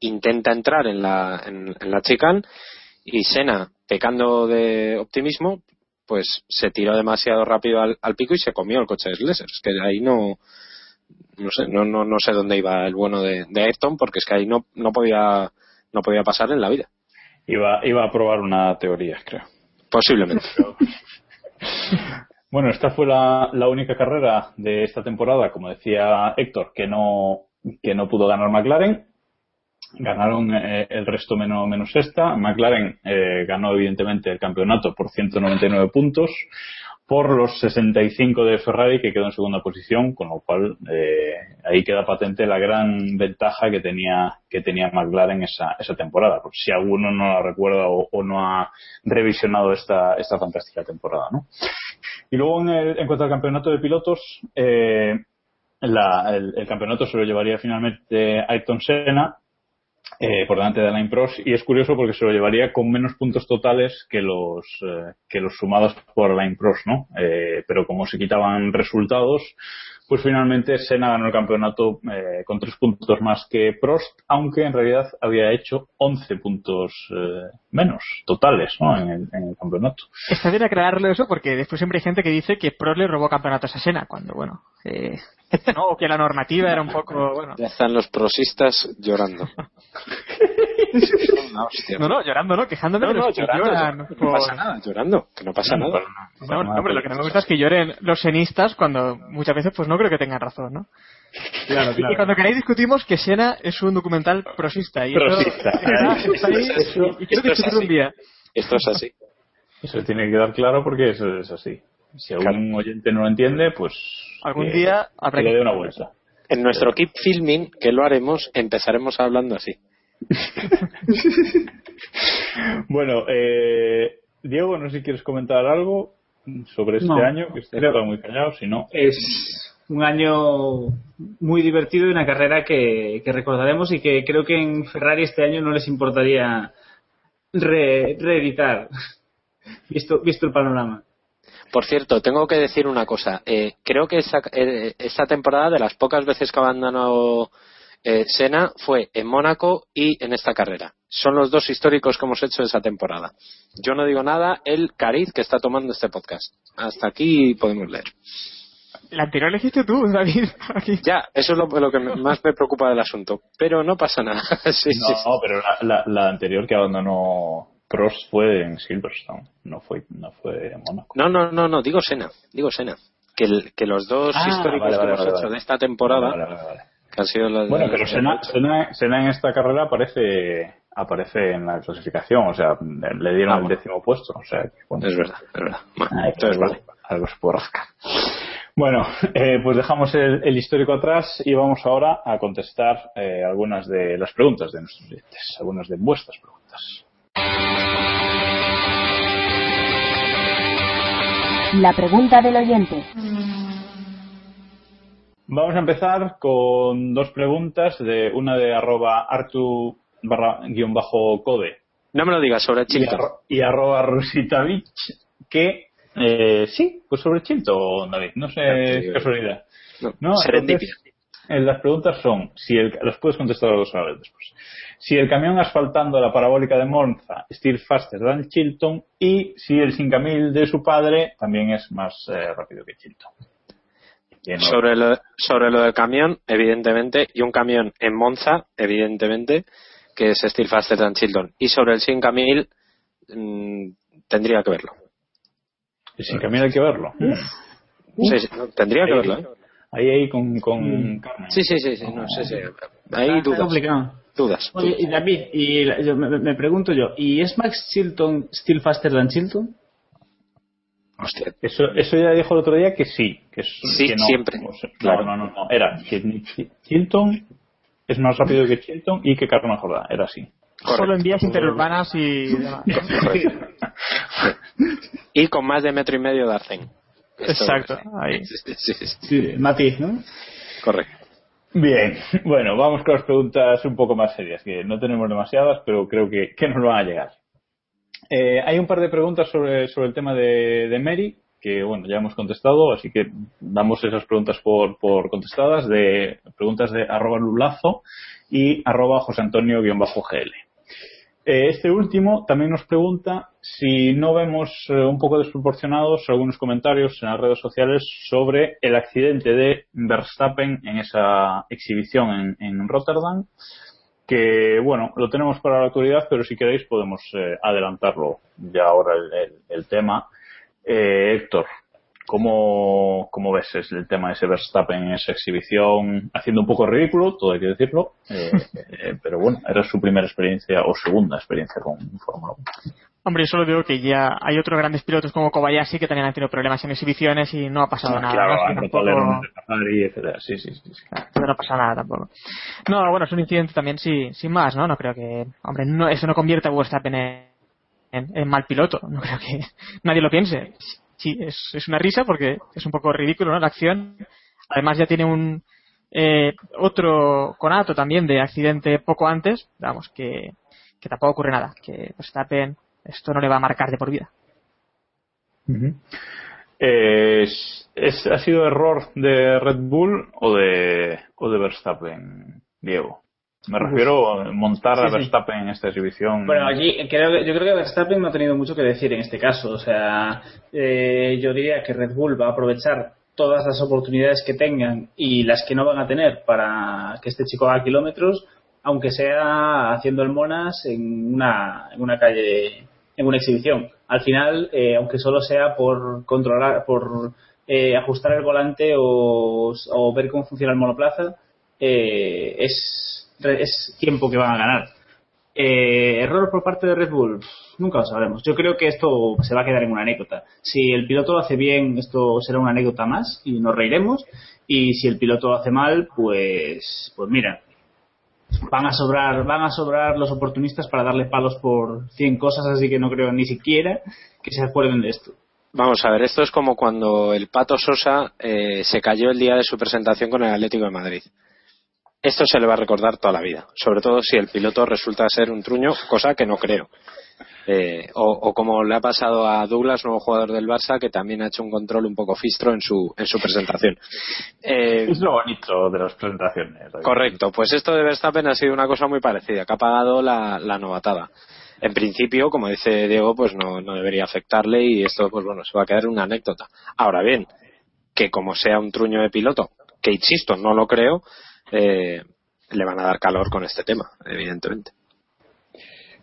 intenta entrar en la, en, en la chicane y Senna, pecando de optimismo, pues se tiró demasiado rápido al, al pico y se comió el coche de Slesser. Es que ahí no, no sé, no, no, no sé dónde iba el bueno de, de Ayrton porque es que ahí no, no podía, no podía pasar en la vida. Iba, iba a probar una teoría, creo. Posiblemente. Bueno, esta fue la, la única carrera de esta temporada, como decía Héctor, que no, que no pudo ganar McLaren. Ganaron eh, el resto menos, esta. McLaren eh, ganó evidentemente el campeonato por 199 puntos por los 65 de Ferrari que quedó en segunda posición, con lo cual eh, ahí queda patente la gran ventaja que tenía que tenía McLaren esa, esa temporada, por si alguno no la recuerda o, o no ha revisionado esta, esta fantástica temporada, ¿no? Y luego en, el, en cuanto al campeonato de pilotos, eh, la, el, el, campeonato se lo llevaría finalmente Ayrton Senna eh, por delante de Alain Prost y es curioso porque se lo llevaría con menos puntos totales que los eh, que los sumados por Alain Prost, ¿no? Eh, pero como se quitaban resultados, pues finalmente Senna ganó el campeonato eh, con tres puntos más que Prost, aunque en realidad había hecho 11 puntos eh, menos totales ¿no? en, el, en el campeonato. Está bien aclararlo eso porque después siempre hay gente que dice que Prost le robó campeonatos a Senna, cuando bueno, eh, no, o que la normativa era un poco, bueno. Ya están los prosistas llorando. no, hostia, no, no, llorando, no, quejándome no, de no, los que llorando, lloran. no por- pasa nada, llorando, que no pasa nada. No, no, hombre, lo que no me gusta es que lloren los senistas cuando muchas veces pues no creo que tengan razón, ¿no? Claro, Y cuando queráis discutimos que Sena es un documental prosista. Y eso Prosista. está ahí, y quiero discutirlo un así. día. Esto es así. Eso tiene que quedar claro porque eso es así. Si algún oyente no lo entiende, pues Algún que- día habrá que le que- dé una vuelta. En nuestro keep filming, que lo haremos, empezaremos hablando así. Bueno, eh, Diego, no sé si quieres comentar algo sobre este No. año, que este está muy callado, si no. Es un año muy divertido y una carrera que, que recordaremos y que creo que en Ferrari este año no les importaría re- reeditar, visto, visto el panorama. Por cierto, tengo que decir una cosa. Eh, creo que esa- eh, esta temporada, de las pocas veces que abandonó eh, Senna, fue en Mónaco y en esta carrera. Son los dos históricos que hemos hecho esa temporada. Yo no digo nada, el cariz que está tomando este podcast. Hasta aquí podemos leer. La anterior la hiciste tú, David. Aquí. Ya, eso es lo, lo que me- más me preocupa del asunto. Pero no pasa nada. Sí, no, sí, sí. no, pero la, la- la anterior que abandonó Prost fue en Silverstone, no fue, no fue en Mónaco. No, no, no, no, digo Sena, digo Sena. Que, el- que los dos Ah, históricos vale, que vale, hemos vale, hecho vale. de esta temporada, Vale, vale, vale. Que han sido las Bueno, pero Senna, Senna- Senna en esta carrera aparece aparece en la clasificación, o sea, le dieron Ah, el décimo puesto, o sea, que, bueno, Es verdad, es verdad. Bueno, Ay, entonces algo, vale. algo se puede rascar. Bueno, eh, pues dejamos el, el histórico atrás y vamos ahora a contestar eh, algunas de las preguntas de nuestros oyentes, algunas de vuestras preguntas. La pregunta del oyente. Vamos a empezar con dos preguntas, de una de arroba artu barra guion bajo code No me lo digas sobre y, Chilton. arro- y arroba rusitavich que eh, sí, pues sobre Chilton, David, no sé, te es casualidad. No, No, serendipia. entonces, eh, las preguntas son, si el, las puedes contestar a dos a la vez después. Si el camión asfaltando la parabólica de Monza es still faster than Chilton y si el 5000 de su padre también es más eh, rápido que Chilton. Sobre lo, sobre lo del camión, evidentemente, y un camión en Monza, evidentemente, que es Steel Faster than Chilton. Y sobre el 5000, mm, tendría que verlo. El 5000 hay que verlo. Sí, sí, no, tendría que Ahí- verlo, ¿eh? Ahí, ahí con, con Carmen. Sí, sí, sí, sí, no, sí, sí. Hay Está dudas. complicado. Dudas. Oye, y David, y la- yo me, me pregunto yo, ¿y es Max Chilton still faster than Chilton? Hostia. Eso, eso ya dijo el otro día que sí. Que, es- Sí, que no. siempre. O sea, Claro. No, no, no, no. Era que Ch- Chilton es más rápido que Chilton y que Carmen Jordá. Era así. Solo en vías interurbanas y demás. Y con más de metro y medio de arcén. Exacto, ahí. Sí, sí, sí, sí. Sí, matiz, ¿no? Correcto. Bien, bueno, vamos con las preguntas un poco más serias, que no tenemos demasiadas, pero creo que, que nos van a llegar. Eh, hay un par de preguntas sobre, sobre el tema de, de Mary. que bueno, ya hemos contestado, así que damos esas preguntas por, por contestadas de preguntas de arroba lulazo y arroba José Antonio-gl. Eh, este último también nos pregunta si no vemos eh, un poco desproporcionados algunos comentarios en las redes sociales sobre el accidente de Verstappen en esa exhibición en, en Rotterdam, que bueno, lo tenemos para la actualidad, pero si queréis podemos eh, adelantarlo ya ahora el, el- el tema. Eh, Héctor, ¿cómo, ¿cómo ves es el tema de ese Verstappen en esa exhibición? Haciendo un poco ridículo, todo hay que decirlo, eh, eh, pero bueno, era su primera experiencia o segunda experiencia con Fórmula 1. Hombre, yo solo digo que ya hay otros grandes pilotos como Kobayashi que también han tenido problemas en exhibiciones y no ha pasado nada. Claro, ¿no? Tampoco- Ferrari, etcétera. Sí, sí, sí. sí. Pero no pasa nada tampoco. No, bueno, es un incidente también sí, sin más, ¿no? No creo que, hombre, no, eso no convierte a Verstappen en, en, en mal piloto. No creo que nadie lo piense. Sí, es, una risa porque es un poco ridículo, ¿no? La acción. Además ya tiene un eh, otro conato también de accidente poco antes, vamos, que, tampoco ocurre nada. Que Verstappen esto no le va a marcar de por vida. Es- ¿Ha sido error de Red Bull o de, o de Verstappen, Diego? Me refiero a montar a sí. Verstappen en esta exhibición. Bueno, aquí creo yo creo que Verstappen no ha tenido mucho que decir en este caso. O sea, eh, yo diría que Red Bull va a aprovechar todas las oportunidades que tengan y las que no van a tener para que este chico haga kilómetros, aunque sea haciendo el monas en una, en una calle, en una exhibición. Al final, eh, aunque solo sea por controlar, por eh, ajustar el volante o, o ver cómo funciona el monoplaza, eh, es, es tiempo que van a ganar. Eh, error por parte de Red Bull, nunca lo sabremos. Yo creo que esto se va a quedar en una anécdota. Si el piloto lo hace bien, esto será una anécdota más y nos reiremos. Y si el piloto lo hace mal, pues, pues mira, van a sobrar, van a sobrar los oportunistas para darle palos por 100 cosas, así que no creo ni siquiera que se acuerden de esto. Vamos a ver, esto es como cuando el Pato Sosa eh, se cayó el día de su presentación con el Atlético de Madrid. Esto se le va a recordar toda la vida, sobre todo si el piloto resulta ser un truño, cosa que no creo. Eh, o, o como le ha pasado a Douglas, nuevo jugador del Barça, que también ha hecho un control un poco fistro en su, en su presentación. Eh, Es lo bonito de las presentaciones. Correcto, pues esto de Verstappen ha sido una cosa muy parecida, que ha pagado la, la novatada. En principio, como dice Diego, pues no, no debería afectarle y esto, pues bueno, se va a quedar una anécdota. Ahora bien, que como sea un truño de piloto, que insisto, no lo creo, eh, le van a dar calor con este tema, evidentemente.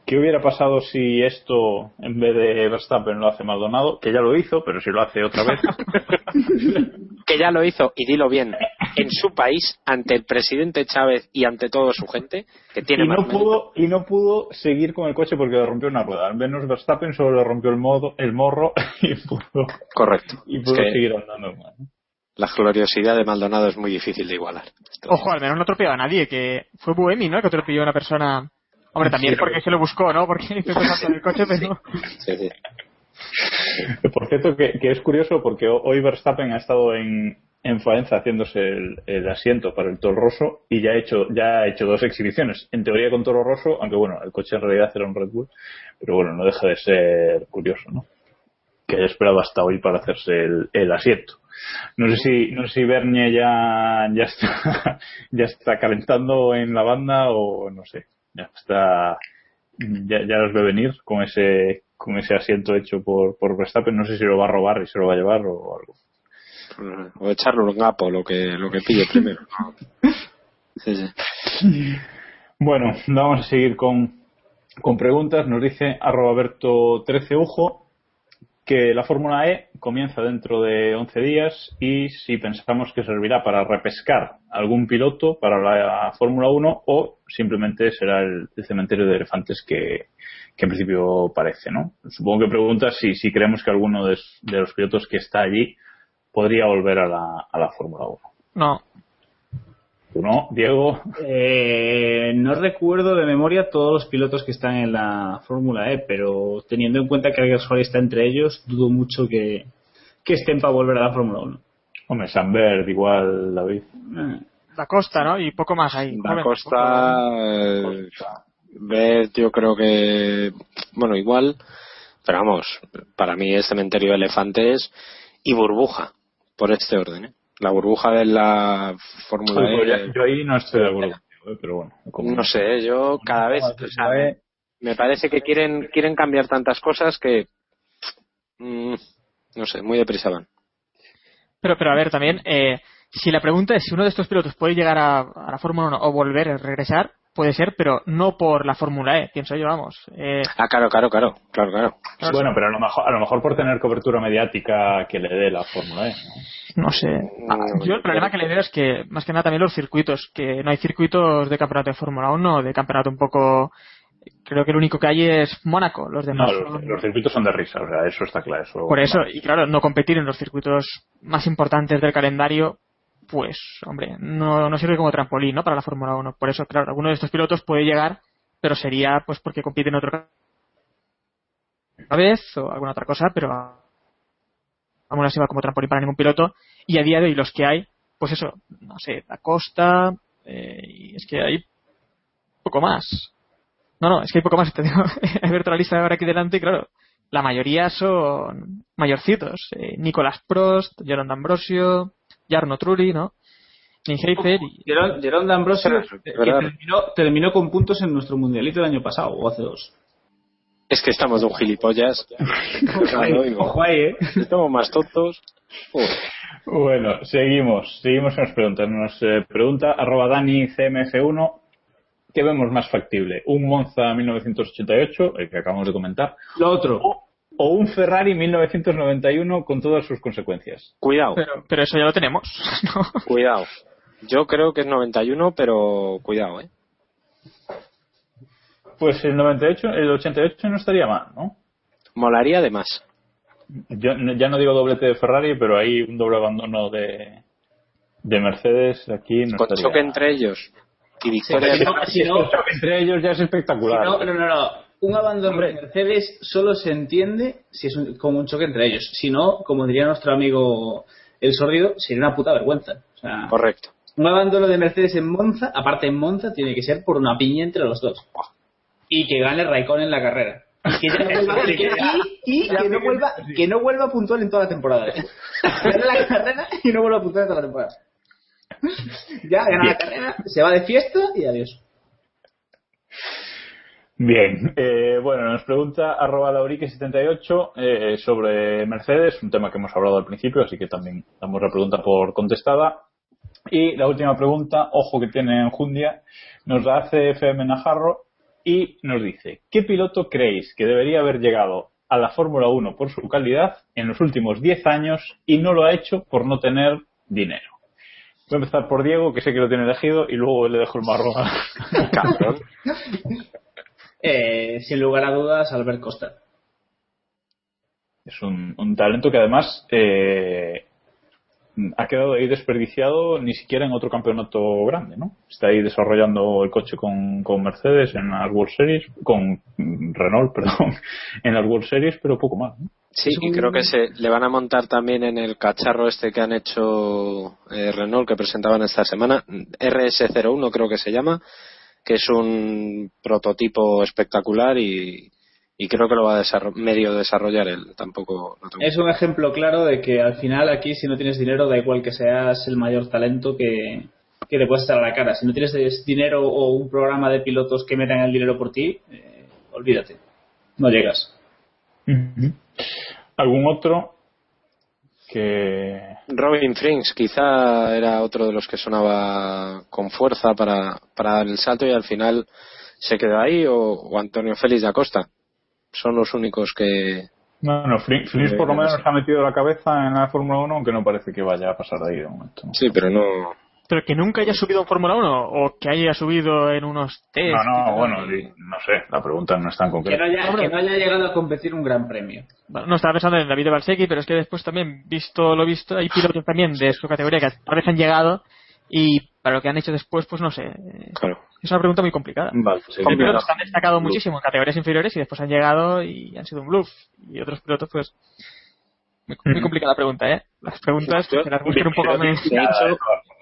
¿Qué hubiera pasado si esto, en vez de Verstappen, lo hace Maldonado? Que ya lo hizo, pero si lo hace otra vez. Que ya lo hizo, y dilo bien, en su país, ante el presidente Chávez y ante toda su gente, que tiene y, no mérito. pudo, y no pudo seguir con el coche porque le rompió una rueda. Al menos Verstappen solo le rompió el, modo, el morro y pudo, Correcto. y Es pudo que seguir andando. La gloriosidad de Maldonado es muy difícil de igualar. Ojo, al menos no atropelló a nadie, que fue Buemi, ¿no? Que atropelló a una persona. Hombre, también Sí, porque se lo buscó, ¿no? Porque intentó saltar el coche, pero. Sí, sí. Por cierto, que, que es curioso porque hoy Verstappen ha estado en, en Faenza haciéndose el, el asiento para el Toro Rosso y ya ha, hecho, ya ha hecho dos exhibiciones. En teoría con Toro Rosso, aunque bueno, el coche en realidad era un Red Bull, pero bueno, no deja de ser curioso, ¿no? Que haya esperado hasta hoy para hacerse el, el asiento. No sé si, no sé si Bernie ya, ya está, ya está calentando en la banda o no sé. Ya está, ya, ya los ve venir con ese, con ese asiento hecho por, por Verstappen. No sé si lo va a robar y se lo va a llevar o algo. O echarlo en gapo, lo que, lo que pille primero. Sí, sí. Bueno, vamos a seguir con, con preguntas. Nos dice arroba Berto 13 Ujo que la Fórmula E comienza dentro de 11 días y si pensamos que servirá para repescar algún piloto para la Fórmula 1 o simplemente será el, cementerio de elefantes que, en principio parece, ¿no? Supongo que pregunta si, si creemos que alguno de, de los pilotos que está allí podría volver a la, a la Fórmula 1. No. ¿Tú no, Diego? Eh, no recuerdo de memoria todos los pilotos que están en la Fórmula E, pero teniendo en cuenta que Alguer Suárez está entre ellos, dudo mucho que, que estén para volver a la Fórmula 1. Hombre, Sambert igual, David. Da Costa, ¿no? Y poco más ahí. Da Joven, Costa, eh, Bert, yo creo que, bueno, igual, pero vamos, para mí es cementerio de elefantes y burbuja, por este orden. ¿eh? La burbuja de la Fórmula Pues E. ya- yo ahí no estoy de acuerdo ¿eh? pero bueno. como- No sé, yo cada vez. o sea, me, me parece que quieren quieren cambiar tantas cosas que. mm, no sé, muy deprisa van. Pero, pero a ver, también, eh, si la pregunta es si uno de estos pilotos puede llegar a, a la Fórmula 1 o volver a regresar, puede ser, pero no por la Fórmula E, pienso yo, vamos. Eh, Ah, claro, claro, claro, claro, claro. Bueno, pero a lo mejor, a lo mejor por tener cobertura mediática que le dé la Fórmula E. ¿no? no sé. Ah, yo el problema que le veo es que, más que nada, también los circuitos, que no hay circuitos de campeonato de Fórmula 1, de campeonato un poco. Creo que el único que hay es Mónaco, los No, demás. los, son- los circuitos son de risa, o sea, eso está claro. Eso, Por eso, y claro, no competir en los circuitos más importantes del calendario, pues, hombre, no, no sirve como trampolín, ¿no? Para la Fórmula 1. Por eso, claro, alguno de estos pilotos puede llegar, pero sería, pues, porque compiten en otro una vez o alguna otra cosa, pero aún no sirve como trampolín para ningún piloto. Y a día de hoy los que hay, pues eso, no sé, Da Costa, eh, y es que hay poco más. No, no, es que hay poco más. Te digo, he abierto la lista ahora aquí delante y claro, la mayoría son mayorcitos. Eh, Nicolás Prost, Jerome D'Ambrosio, Jarno Trulli, ¿no? Heidfeld y... Jerón D'Ambrosio que ¿verdad? terminó, terminó con puntos en nuestro mundialito del año pasado, o hace dos. Es que estamos de un gilipollas. Ojo ahí, ¿eh? Estamos más tontos. Uf. Bueno, seguimos, seguimos con las preguntas. Nos eh, pregunta arroba Dani CMF1 ¿qué vemos más factible? ¿Un Monza 1988, el que acabamos de comentar? Lo otro. O, o un Ferrari 1991 con todas sus consecuencias? Cuidado, Pero, pero eso ya lo tenemos, ¿no? cuidado. Yo creo que es 91, pero cuidado, ¿eh? Pues el 98, el 88 no estaría mal, ¿no? Molaría además. Yo ya no digo doblete de Ferrari, pero hay un doble abandono de, de Mercedes aquí. No Con estaría choque entre ellos y victoria Si no- si no- entre ellos ya es si espectacular. no, no, no, no. Un abandono de Mercedes solo se entiende si es un- como un choque entre ellos. Si no, como diría nuestro amigo el sordido, sería una puta vergüenza. O sea, Correcto. un abandono de Mercedes en Monza, aparte en Monza, tiene que ser por una piña entre los dos. Y que gane Raikkonen en la carrera. Y que, ya no vuelva, y que- y- y que no vuelva, que no vuelva a puntuar en toda la temporada. Gana la carrera y no vuelva a puntuar en toda la temporada. Ya, gana la carrera, se va de fiesta y adiós. Bien, eh, bueno, nos pregunta arroba laurique78 eh, sobre Mercedes, un tema que hemos hablado al principio, así que también damos la pregunta por contestada. Y la última pregunta, ojo que tiene enjundia, nos la hace FM Najarro y nos dice, ¿qué piloto creéis que debería haber llegado a la Fórmula 1 por su calidad en los últimos 10 años y no lo ha hecho por no tener dinero? Voy a empezar por Diego, que sé que lo tiene elegido, y luego le dejo el marrón a- Cabrón. Eh, sin lugar a dudas, Albert Costa. Es un, un talento que además eh, ha quedado ahí desperdiciado ni siquiera en otro campeonato grande, ¿no? Está ahí desarrollando el coche con, con Mercedes en las World Series, con Renault, perdón, en las World Series, pero poco más. ¿no? Sí, y creo que se le van a montar también en el cacharro este que han hecho eh, Renault que presentaban esta semana, RS01 creo que se llama, que es un prototipo espectacular y, y creo que lo va a desarro- medio desarrollar él. Tampoco no tengo- Es un ejemplo claro de que al final aquí si no tienes dinero da igual que seas el mayor talento que, que te puedes echar a la cara. Si no tienes dinero o un programa de pilotos que metan el dinero por ti, eh, olvídate. No llegas. ¿Algún otro que Robin Frings quizá era otro de los que sonaba con fuerza para, para dar el salto y al final se quedó ahí o, o Antonio Félix da Costa. Son los únicos que... Bueno, Flynn Flynn por lo menos ha metido la cabeza en la Fórmula 1, aunque no parece que vaya a pasar de ahí de momento. ¿no? Sí, pero no... Pero que nunca haya subido en Fórmula 1 o que haya subido en unos test. No, no, bueno, no sé, la pregunta no es tan Que concreta. no, haya, que no haya llegado a competir un gran premio. Bueno, no estaba pensando en David Balsecchi, pero es que después también, visto lo visto, hay pilotos también de su categoría que tal vez han llegado y para lo que han hecho después, pues no sé. Claro. Es una pregunta muy complicada. Vale, sí, Hay mira, pilotos que han destacado Bluff. muchísimo en categorías inferiores y después han llegado y han sido un bluff. Y otros pilotos, pues. Muy, complicada la pregunta, ¿eh? Las preguntas, Yo- que las busquen un poco más.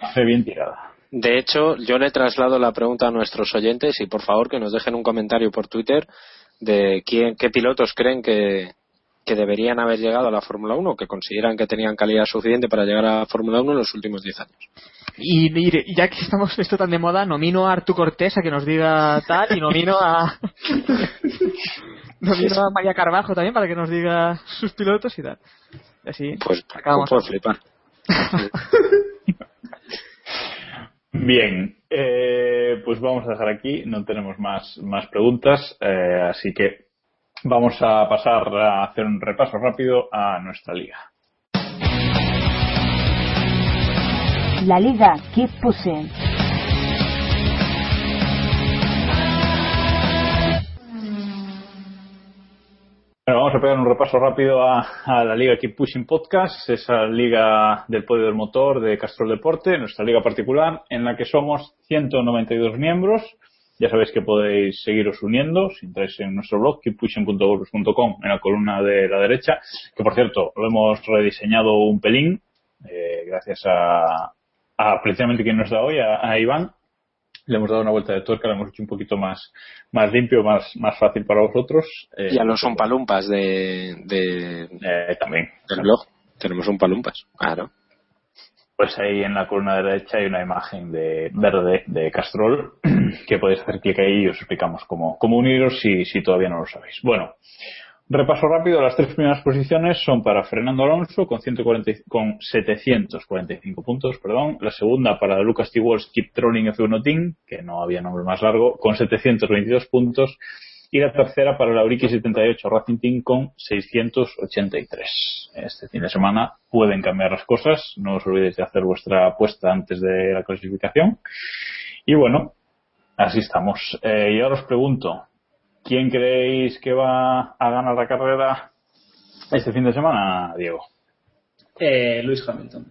hace bien tirada. De hecho, yo le traslado la pregunta a nuestros oyentes y por favor que nos dejen un comentario por Twitter de quién, qué pilotos creen que, que deberían haber llegado a la Fórmula 1, que consideran que tenían calidad suficiente para llegar a la Fórmula 1 en los últimos 10 años. Y, y ya que estamos esto tan de moda, nomino a Artu Cortés a que nos diga tal y nomino a nomino a María Carvajo también para que nos diga sus pilotos y tal. Y así Pues acabamos. puedo flipar. Bien, eh, pues vamos a dejar aquí, no tenemos más, más preguntas, eh, así que vamos a pasar a hacer un repaso rápido a nuestra liga. La liga Keep Pushing. Bueno, vamos a pegar un repaso rápido a, a la liga Keep Pushing Podcast, esa liga del podio del motor de Castrol Deporte, nuestra liga particular, en la que somos 192 miembros. Ya sabéis que podéis seguiros uniendo si entráis en nuestro blog, keeppushing.wordpress.com, en la columna de la derecha, que por cierto lo hemos rediseñado un pelín, eh, gracias a, a precisamente quien nos da hoy, a, a Iván. Le hemos dado una vuelta de tuerca, lo hemos hecho un poquito más, más limpio, más, más fácil para vosotros. Eh, Y a los Umpalumpas de, de, eh, también. del blog. Tenemos Umpalumpas, claro. Pues ahí en la columna derecha hay una imagen de verde de Castrol que podéis hacer clic ahí y os explicamos cómo, cómo uniros si, si todavía no lo sabéis. Bueno, repaso rápido. Las tres primeras posiciones son para Fernando Alonso con, 140, y- con 745 puntos. perdón La segunda para Lucas T. Walsh Keep Trolling F1 Team, que no había nombre más largo, con 722 puntos. Y la tercera para la Auriki 78 Racing Team con 683. Este fin de semana pueden cambiar las cosas. No os olvidéis de hacer vuestra apuesta antes de la clasificación. Y bueno, así estamos. Eh, y ahora os pregunto, ¿quién creéis que va a ganar la carrera este fin de semana, Diego? Eh, Lewis Hamilton.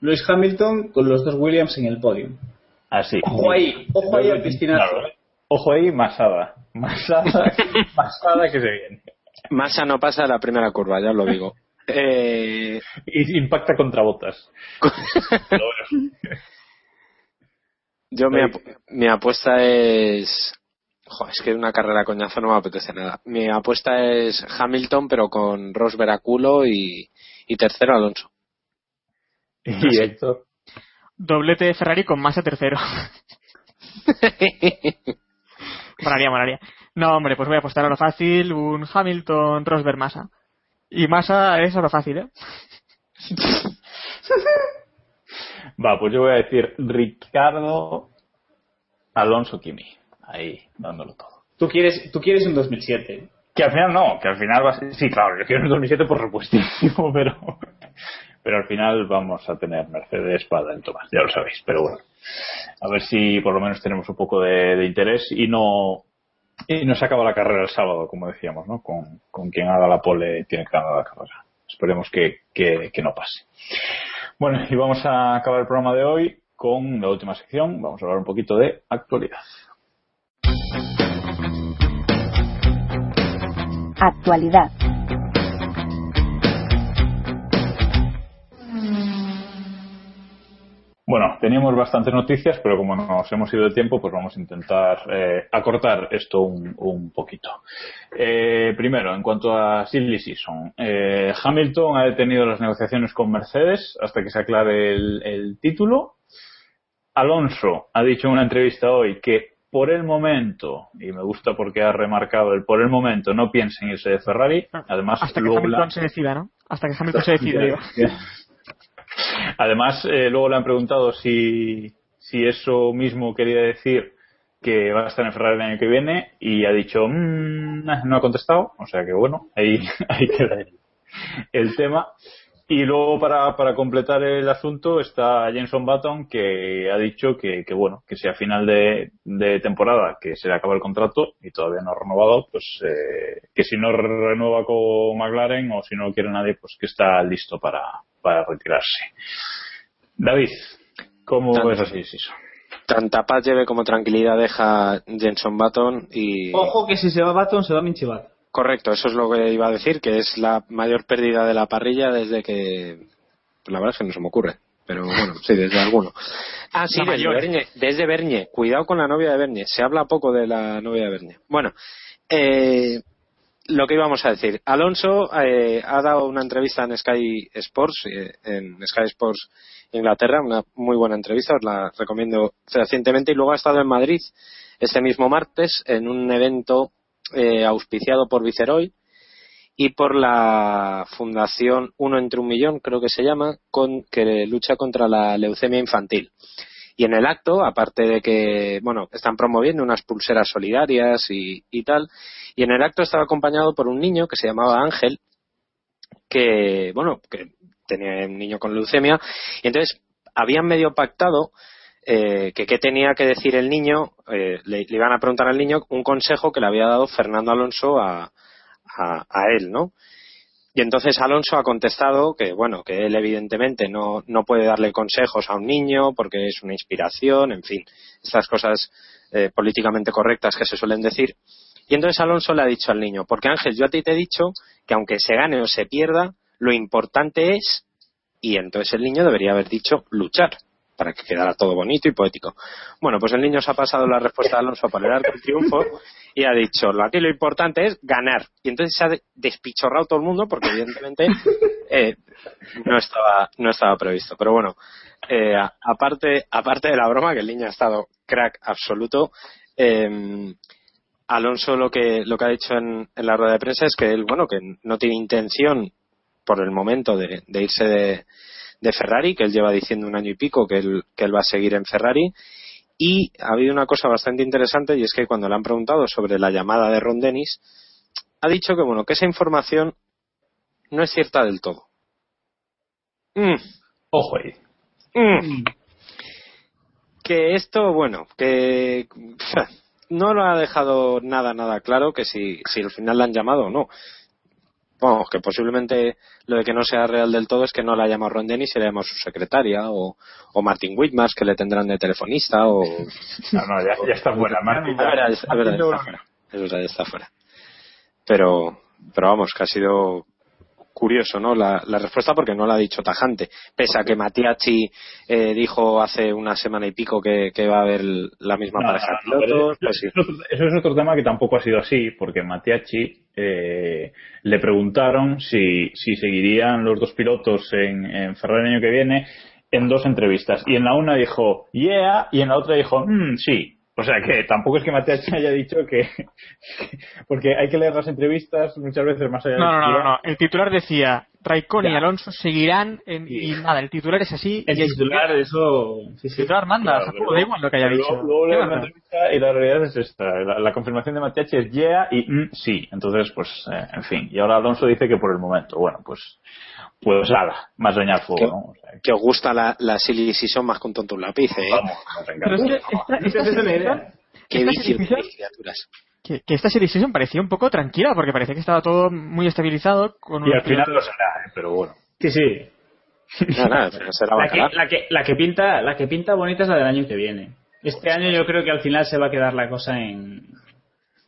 Lewis Hamilton con los dos Williams en el podio. Así. Ojo ahí, ojo ahí al piscinazo. Claro. Ojo ahí, masada. Masada, masada que se viene. Massa no pasa la primera curva, ya os lo digo. Eh, Y impacta contra botas. Yo mi, mi apuesta es... Jo, es que una carrera coñazo no me apetece nada. Mi apuesta es Hamilton, pero con Rosberg a culo y, y tercero Alonso. Y Héctor. Doblete de Ferrari con Massa tercero. Molaría, molaría. No, hombre, pues voy a apostar a lo fácil, un Hamilton, Rosberg, Massa. Y Massa es a lo fácil, ¿eh? Va, pues yo voy a decir Ricardo Alonso Kimi. Ahí, dándolo todo. Tú quieres, tú quieres un 2007. Que al final no, que al final va a ser... Sí, claro, yo quiero el 2007 por supuestísimo, pero... Pero al final vamos a tener Mercedes para el Tomás, ya lo sabéis. Pero bueno, a ver si por lo menos tenemos un poco de, interés y no y no se acaba la carrera el sábado, como decíamos, ¿no? Con, con quien haga la pole tiene que ganar la carrera. Esperemos que, que no pase. Bueno, y vamos a acabar el programa de hoy con la última sección. Vamos a hablar un poquito de actualidad. Actualidad. Bueno, teníamos bastantes noticias, pero como nos hemos ido de tiempo, pues vamos a intentar eh, acortar esto un, un poquito. Eh, primero, en cuanto a Silly Season, eh, Hamilton ha detenido las negociaciones con Mercedes hasta que se aclare el, el título. Alonso ha dicho en una entrevista hoy que por el momento, y me gusta porque ha remarcado el por el momento, no piensa en irse de Ferrari. Además, Hasta que Hamilton la- se decida, ¿no? Hasta que Hamilton se decida, digo. Además, eh, luego le han preguntado si, si eso mismo quería decir que va a estar en Ferrari el año que viene y ha dicho, "Mm, nah", no ha contestado, o sea que bueno, ahí, ahí queda el tema. Y luego para, para completar el asunto está Jenson Button que ha dicho que, que bueno, que si a final de, de temporada que se le acaba el contrato y todavía no ha renovado, pues eh, que si no renueva con McLaren o si no lo quiere nadie, pues que está listo para, para retirarse. David, ¿cómo Tan- ves así? Tanta paz lleve como tranquilidad deja Jenson Button y... Ojo que si se va Baton, se va Minchibat. Correcto, eso es lo que iba a decir, que es la mayor pérdida de la parrilla desde que... La verdad es que no se me ocurre, pero bueno, sí, desde alguno. Ah, sí, desde. Bernie, desde Bernie. Cuidado con la novia de Bernie. Se habla poco de la novia de Bernie. Bueno, eh, lo que íbamos a decir. Alonso eh, ha dado una entrevista en Sky Sports, eh, en Sky Sports Inglaterra, una muy buena entrevista, os la recomiendo recientemente, y luego ha estado en Madrid este mismo martes en un evento eh, auspiciado por Viceroy y por la Fundación Uno entre un Millón, creo que se llama, con, que lucha contra la leucemia infantil. Y en el acto, aparte de que, bueno, están promoviendo unas pulseras solidarias y, y tal, y en el acto estaba acompañado por un niño que se llamaba Ángel, que, bueno, que tenía un niño con leucemia, y entonces habían medio pactado eh, que qué tenía que decir el niño, eh, le, iban a preguntar al niño un consejo que le había dado Fernando Alonso a, a, a él, ¿no? Y entonces Alonso ha contestado que, bueno, que él evidentemente no, no puede darle consejos a un niño porque es una inspiración, en fin, estas cosas eh, políticamente correctas que se suelen decir. Y entonces Alonso le ha dicho al niño, porque Ángel, yo a ti te he dicho que aunque se gane o se pierda, lo importante es, y entonces el niño debería haber dicho luchar, para que quedara todo bonito y poético. Bueno, pues el niño se ha pasado la respuesta de Alonso por el arco del triunfo y ha dicho, aquí lo importante es ganar. Y entonces se ha despichorrado todo el mundo porque evidentemente eh, no, estaba, no estaba previsto. Pero bueno, eh, aparte, aparte de la broma, que el niño ha estado crack absoluto, eh, Alonso lo que, lo que ha dicho en, en, la rueda de prensa es que él, bueno, que no tiene intención por el momento de, de irse de, de, Ferrari, que él lleva diciendo un año y pico que él, que él va a seguir en Ferrari. Y ha habido una cosa bastante interesante y es que cuando le han preguntado sobre la llamada de Ron Dennis, ha dicho que, bueno, que esa información no es cierta del todo. Mm. Ojo ahí. Mm. Que esto, bueno, que no lo ha dejado nada, nada claro que si, si al final le han llamado o no. Vamos, que posiblemente lo de que no sea real del todo es que no la ha llamado Ron Dennis y le llama su secretaria o, o Martin Whitmas que le tendrán de telefonista o... No, no, ya, ya está fuera. Martin, a ver, a ver, está fuera. Eso ya está fuera. Pero, pero vamos, que ha sido curioso, ¿no? La, la, respuesta porque no la ha dicho tajante. Pese a que Matiachi eh, dijo hace una semana y pico que, que va a haber la misma no, pareja no, de pilotos. Eso, pues sí. eso, es otro tema que tampoco ha sido así, porque Matiachi eh, le preguntaron si, si seguirían los dos pilotos en, en Ferrari el año que viene en dos entrevistas. Y en la una dijo, yeah, y en la otra dijo, mm, sí. O sea que tampoco es que Mateachi haya dicho que. Porque hay que leer las entrevistas muchas veces más allá no, del no, no, no. El titular decía: Raikkonen y Alonso seguirán. En, sí. Y nada, el titular es así. El titular, es... eso. Sí, sí. El titular manda. Claro, o sea, da igual lo que haya dicho. Luego, luego leo la entrevista y la realidad es esta. La, la confirmación de Mateachi es yeah y mm, sí. Entonces, pues, eh, en fin. Y ahora Alonso dice que por el momento. Bueno, pues. Pues nada, más leñar fuego, que, ¿no? O sea, que os gusta la, la silly season más con tonto un lápiz, ¿eh? Vamos, Pero es que esta, esta, esta, esta Qué vicio de criaturas. Que, que, esta serie season parecía un poco tranquila porque parecía que estaba todo muy estabilizado con y al final lo será ¿eh? pero bueno sí sí no, nada, pero será la, que, la, que, la que pinta la que pinta bonita es la del año que viene este año yo creo que al final se va a quedar la cosa en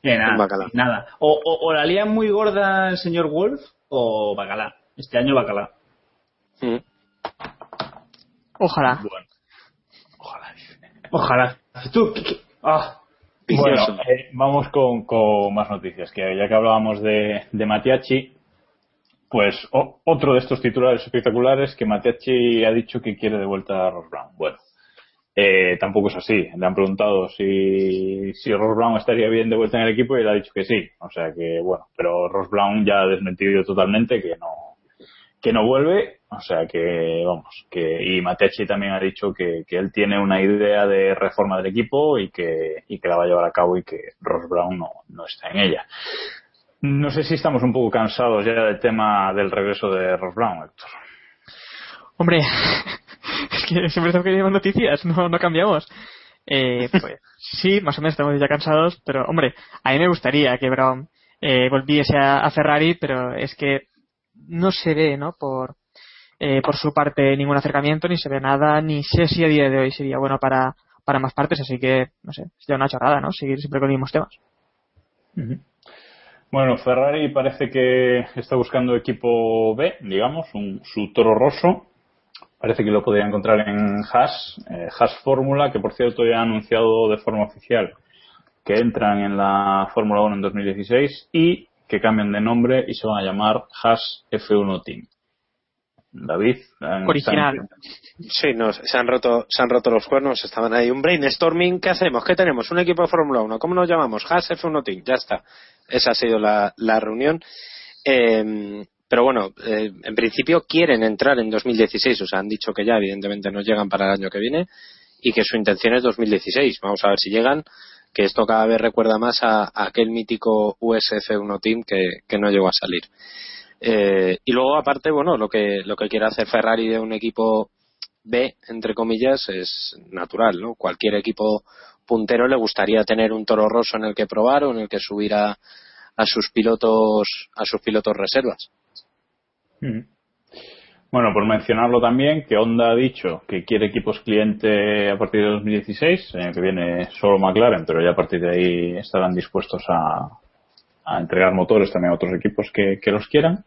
en nada, nada. O, o, o, la lía muy gorda el señor Wolf o bacalá este año bacalá mm. ojalá bueno. ojalá ojalá tú ¿qué, qué? Ah. Bueno, eh, vamos con, con, más noticias, que ya que hablábamos de, de Matiachi, pues o, otro de estos titulares espectaculares que Matiachi ha dicho que quiere de vuelta a Ross Brown. Bueno, eh, tampoco es así. Le han preguntado si, si Ross Brown estaría bien de vuelta en el equipo y él ha dicho que sí. O sea que, bueno, pero Ross Brown ya ha desmentido totalmente que no, que no vuelve, o sea que, vamos, que, y Matechi también ha dicho que, que, él tiene una idea de reforma del equipo y que, y que la va a llevar a cabo y que Ross Brown no, no está en ella. No sé si estamos un poco cansados ya del tema del regreso de Ross Brown, Héctor. Hombre, es que siempre tengo que llevar noticias, no, no cambiamos. Eh, pues sí, más o menos estamos ya cansados, pero hombre, a mí me gustaría que Brown eh, volviese a, a Ferrari, pero es que no se ve, ¿no? Por, eh, por su parte ningún acercamiento, ni se ve nada, ni sé si a día de hoy sería bueno para, para más partes, así que, no sé, sería una chorrada, ¿no? Seguir siempre con los mismos temas. Bueno, Ferrari parece que está buscando equipo B, digamos, un, su toro rosso. Parece que lo podría encontrar en Haas, eh, Haas Fórmula, que por cierto ya ha anunciado de forma oficial que entran en la Fórmula 1 en 2016 y que cambian de nombre y se van a llamar Haas F1 Team. David. Original. Sí, no, se han roto, se han roto los cuernos, estaban ahí. Un brainstorming, ¿qué hacemos? ¿Qué tenemos? Un equipo de Fórmula 1, ¿cómo nos llamamos? Haas F1 Team, ya está. Esa ha sido la, la reunión. Eh, pero bueno, eh, en principio quieren entrar en 2016, o sea, han dicho que ya evidentemente no llegan para el año que viene y que su intención es 2016. Vamos a ver si llegan, que esto cada vez recuerda más a, a aquel mítico USF1 Team que, que no llegó a salir. Eh, y luego, aparte, bueno, lo que, lo que quiere hacer Ferrari de un equipo B, entre comillas, es natural, ¿no? Cualquier equipo puntero le gustaría tener un toro rosso en el que probar o en el que subir a, a sus pilotos, a sus pilotos reservas. Bueno, por mencionarlo también, que Honda ha dicho que quiere equipos cliente a partir de 2016, en el que viene solo McLaren, pero ya a partir de ahí estarán dispuestos a, a entregar motores también a otros equipos que, que los quieran.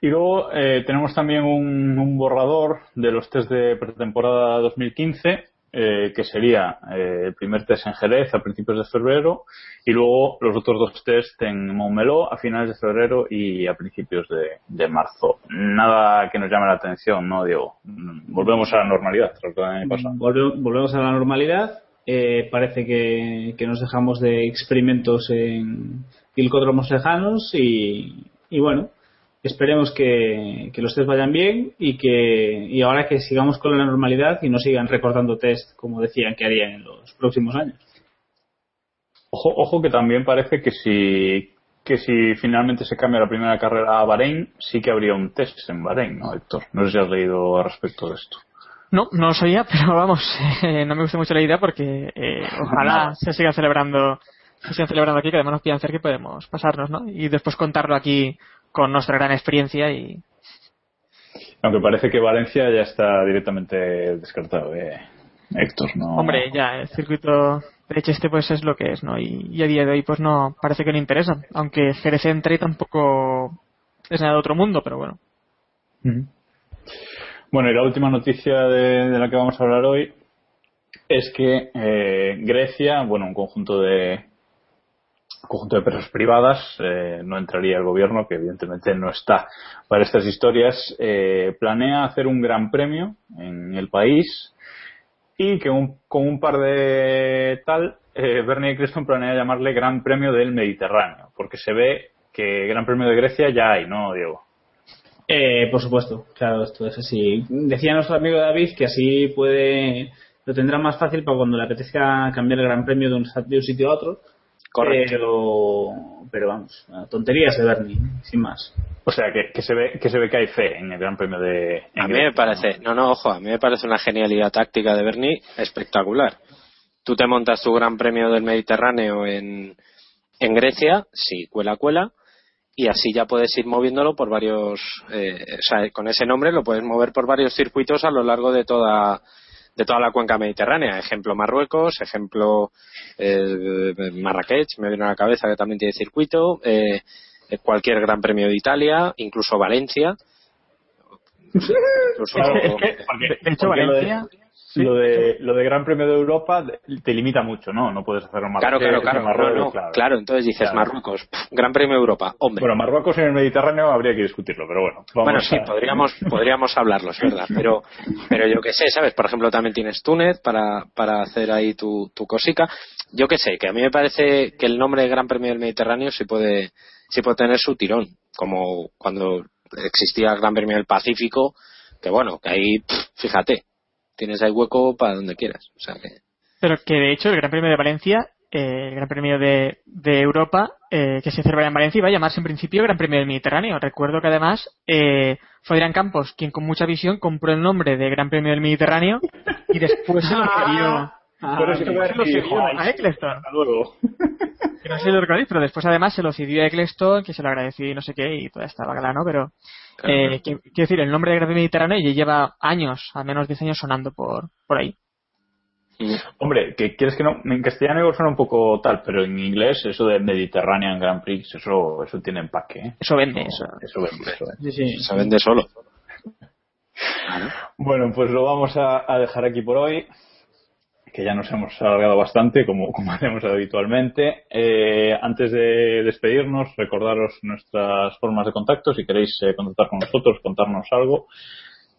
Y luego eh, tenemos también un, borrador de los test de pretemporada 2015, eh, que sería eh, el primer test en Jerez a principios de febrero y luego los otros dos test en Montmeló a finales de febrero y a principios de, marzo. Nada que nos llame la atención, ¿no, Diego? Mm, Volvemos a la normalidad tras del año pasado. Volve- volvemos a la normalidad. Eh, parece que, que nos dejamos de experimentos en pilcódromos lejanos y, y bueno, esperemos que, que los test vayan bien y que y ahora que sigamos con la normalidad y no sigan recortando test como decían que harían en los próximos años. Ojo, ojo que también parece que si que si finalmente se cambia la primera carrera a Bahrein, sí que habría un test en Bahrein, ¿no, Héctor? No sé si has leído al respecto de esto. No, no lo sabía, pero vamos, eh, no me gusta mucho la idea porque eh, ojalá se siga celebrando, se siga celebrando aquí, que además nos pidan cerca y podemos pasarnos, ¿no? Y después contarlo aquí con nuestra gran experiencia y Aunque parece que Valencia ya está directamente descartado, eh, Héctor, ¿no? Hombre, ya, el circuito derecho este pues es lo que es, ¿no? Y, y a día de hoy pues no, parece que no interesa. Aunque Jerez entre tampoco es nada de otro mundo, pero bueno. Bueno, y la última noticia de, de la que vamos a hablar hoy es que eh, Grecia, bueno, un conjunto de conjunto de empresas privadas, eh, no entraría el gobierno, que evidentemente no está para estas historias, eh, planea hacer un gran premio en el país y que un- con un par de tal, eh, Bernie Eccleston planea llamarle Gran Premio del Mediterráneo, porque se ve que Gran Premio de Grecia ya hay, ¿no, Diego? Eh, por supuesto, claro, esto es así. Decía nuestro amigo David que así puede lo tendrá más fácil para cuando le apetezca cambiar el gran premio de un, de un sitio a otro. Correcto. Pero, pero vamos, tonterías de Bernie, sin más. O sea, que, que se ve que se ve que hay fe en el Gran Premio de. en A mí me parece, no, no, ojo, a mí me parece una genialidad táctica de Bernie espectacular. Tú te montas tu Gran Premio del Mediterráneo en, en Grecia, sí, cuela, cuela, y así ya puedes ir moviéndolo por varios, eh, o sea, con ese nombre lo puedes mover por varios circuitos a lo largo de toda de toda la cuenca mediterránea. Ejemplo Marruecos, ejemplo eh, Marrakech, me viene a la cabeza que también tiene circuito, eh, cualquier Gran Premio de Italia, incluso Valencia. Incluso- Claro, es que- porque- de hecho, lo de- Lo de, lo de Gran Premio de Europa te limita mucho, ¿no? No puedes Claro, Marruecos, claro, claro, en Marruecos, no, no, claro. claro, entonces dices Claro. Marruecos, Gran Premio de Europa, hombre. Bueno, Marruecos en el Mediterráneo habría que discutirlo, pero bueno. vamos Bueno, sí, a- podríamos, podríamos hablarlo, es verdad, pero, pero yo qué sé, ¿sabes? Por ejemplo, también tienes Túnez para, para hacer ahí tu, tu cosica. Yo qué sé, que a mí me parece que el nombre de Gran Premio del Mediterráneo sí puede, sí puede tener su tirón, como cuando existía el Gran Premio del Pacífico, que bueno, que ahí, fíjate, tienes ahí hueco para donde quieras. O sea que, Pero que de hecho el Gran Premio de Valencia, eh, el Gran Premio de, de Europa, eh, que se celebrará en Valencia, iba a llamarse en principio Gran Premio del Mediterráneo. Recuerdo que además eh, fue Adrián Campos quien con mucha visión compró el nombre de Gran Premio del Mediterráneo y después se lo cedió, Pero es que después se lo cedió dijo, "Ay, a Eccleston. hasta luego. Que no sé lo recordáis, pero después además se lo cedió a Eccleston, que se lo agradeció y no sé qué, y toda esta bagala, ¿no? Pero, eh, quiero decir, el nombre de Gran Premio Mediterráneo ya lleva años, al menos 10 años sonando por, por ahí. Hombre, que quieres que no, en castellano igual suena un poco tal, pero en inglés eso de Mediterranean Grand Prix, eso, eso tiene empaque, ¿eh? Eso vende, eso. Eso vende, eso vende. Sí, sí. se vende solo. Bueno, pues lo vamos a, a dejar aquí por hoy. Que ya nos hemos alargado bastante, como, como hacemos habitualmente. Eh, antes de despedirnos, recordaros nuestras formas de contacto. Si queréis eh, contactar con nosotros, contarnos algo,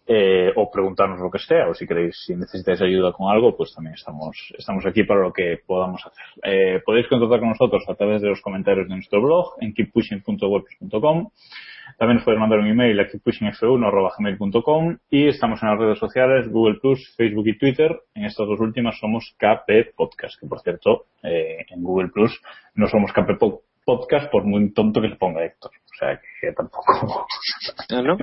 eh, o preguntarnos lo que sea, o si queréis, si necesitáis ayuda con algo, pues también estamos, estamos aquí para lo que podamos hacer. Podéis contactar con nosotros a través de los comentarios de nuestro blog en keeppushing.wordpress.com. También os podéis mandar un email a keeppushingf1.gmail.com y estamos en las redes sociales Google Plus, Facebook y Twitter. En estas dos últimas somos KP Podcast, que por cierto, eh, en Google Plus no somos KP Po- Podcast por muy tonto que le ponga Héctor. O sea que tampoco. ¿No?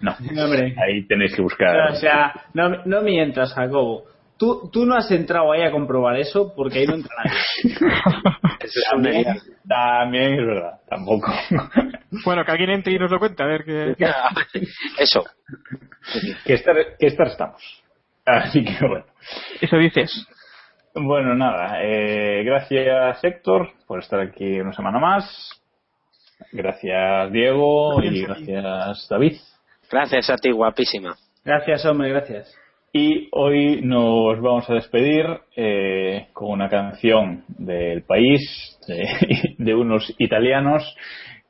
No. Hombre. Ahí tenéis que buscar. O sea, no, no mientas, Jacobo. Tú, tú no has entrado ahí a comprobar eso porque ahí no entra nadie. también, también es verdad, tampoco. Bueno, que alguien entre y nos lo cuente, a ver qué. Eso. que estar, que estar estamos. Así que bueno. Eso dices. Bueno, nada. Eh, gracias Héctor por estar aquí una semana más. Gracias Diego y gracias David. Gracias a ti, guapísima. Gracias, hombre, gracias. Y hoy nos vamos a despedir eh, con una canción del país, de, de unos italianos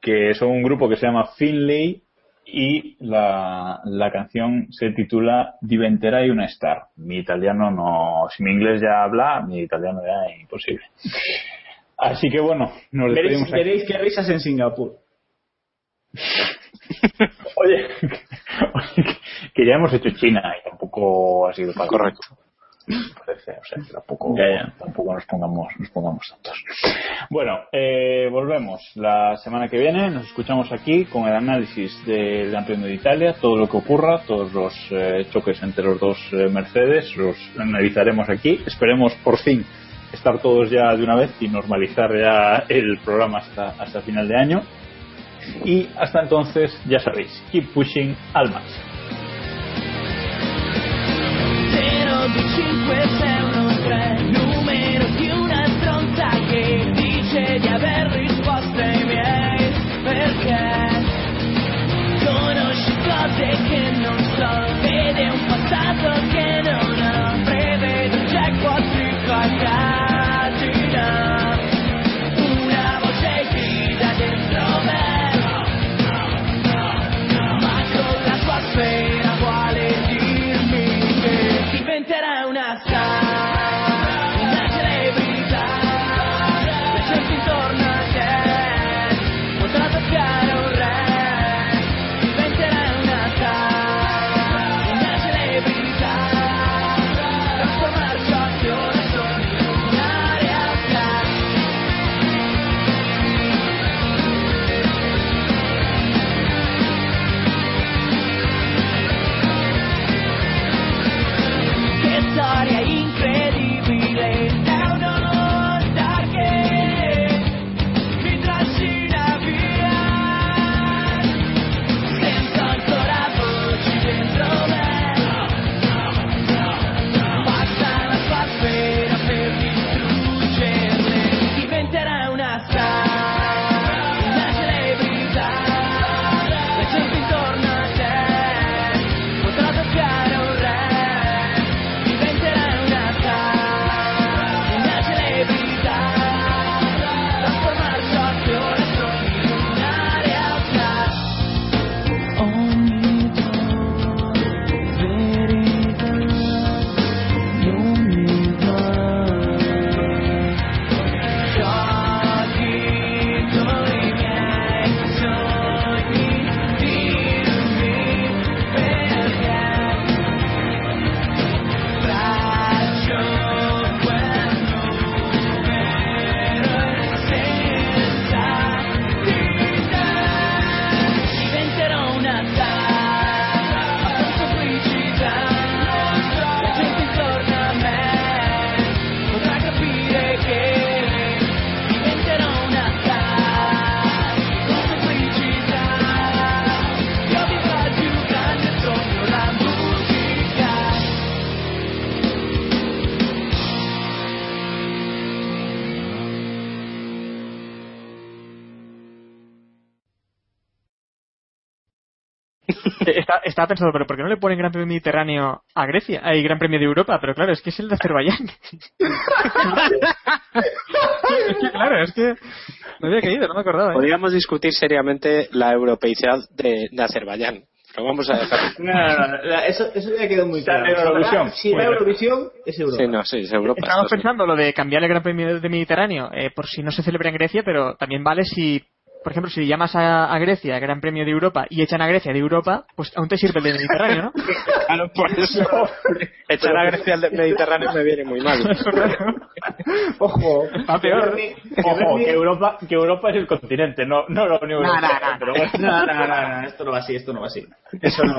que son un grupo que se llama Finlay y la, la canción se titula Diventerai una star. Mi italiano no, si mi inglés ya habla, mi italiano ya es imposible. Así que bueno, nos Veréis, despedimos aquí. veréis qué risas en Singapur. Oye, oye, que ya hemos hecho China y tampoco ha sido para Correcto. parece, o sea, que tampoco, tampoco nos pongamos, nos pongamos tantos. Bueno, eh, volvemos la semana que viene, nos escuchamos aquí con el análisis del Premio de Italia, todo lo que ocurra, todos los eh, choques entre los dos eh, Mercedes, los analizaremos aquí, esperemos por fin estar todos ya de una vez y normalizar ya el programa hasta, hasta final de año. Y hasta entonces, ya sabéis, keep pushing al máximo. 02563 numero di una stronza che dice di aver risposto ai miei perché conosci cose che estaba pensando, pero ¿por qué no le ponen Gran Premio Mediterráneo a Grecia? Hay Gran Premio de Europa, pero claro, es que es el de Azerbaiyán. es que, claro, es que no había caído, no me acordaba. ¿eh? Podríamos discutir seriamente la europeicidad de, de Azerbaiyán. Pero vamos a dejar. No, no, no, Eso, eso ya quedó muy claro. Eurovisión. Si va a Eurovisión, es Europa. Sí, no, sí, es Europa. Sí. pensando lo de cambiar el Gran Premio de Mediterráneo eh, por si no se celebra en Grecia, pero también vale si, por ejemplo, si llamas a, a Grecia Gran Premio de Europa y echan a Grecia de Europa, pues aún te sirve el de Mediterráneo, ¿no? Claro, por eso echar a Grecia al Mediterráneo me viene muy mal. Ojo. Está peor. Ojo, que Europa, que Europa es el continente, no, no la Unión No, no, Europea. no, no, no, no, no, esto no va así, esto no va así. Eso no.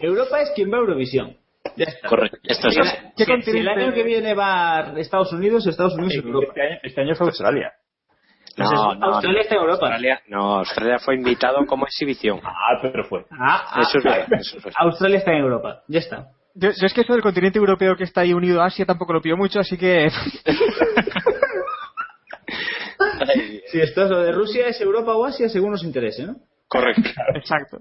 Europa es quien va a Eurovisión. Ya está. Correcto, esto es Si así. la- si- si el año que viene va Estados Unidos, Estados Unidos es Europa. Este año, este año fue Australia. No, Entonces, no, Australia está en Europa. Australia, no, Australia fue invitado como exhibición. Ah, pero fue. Ah, ah, Eso es verdad, eso es verdad. Australia está en Europa. Ya está. Yo, yo es que eso del continente europeo que está ahí unido a Asia tampoco lo pido mucho, así que Si esto es lo de Rusia, es Europa o Asia según nos interese, ¿no? Correcto. exacto.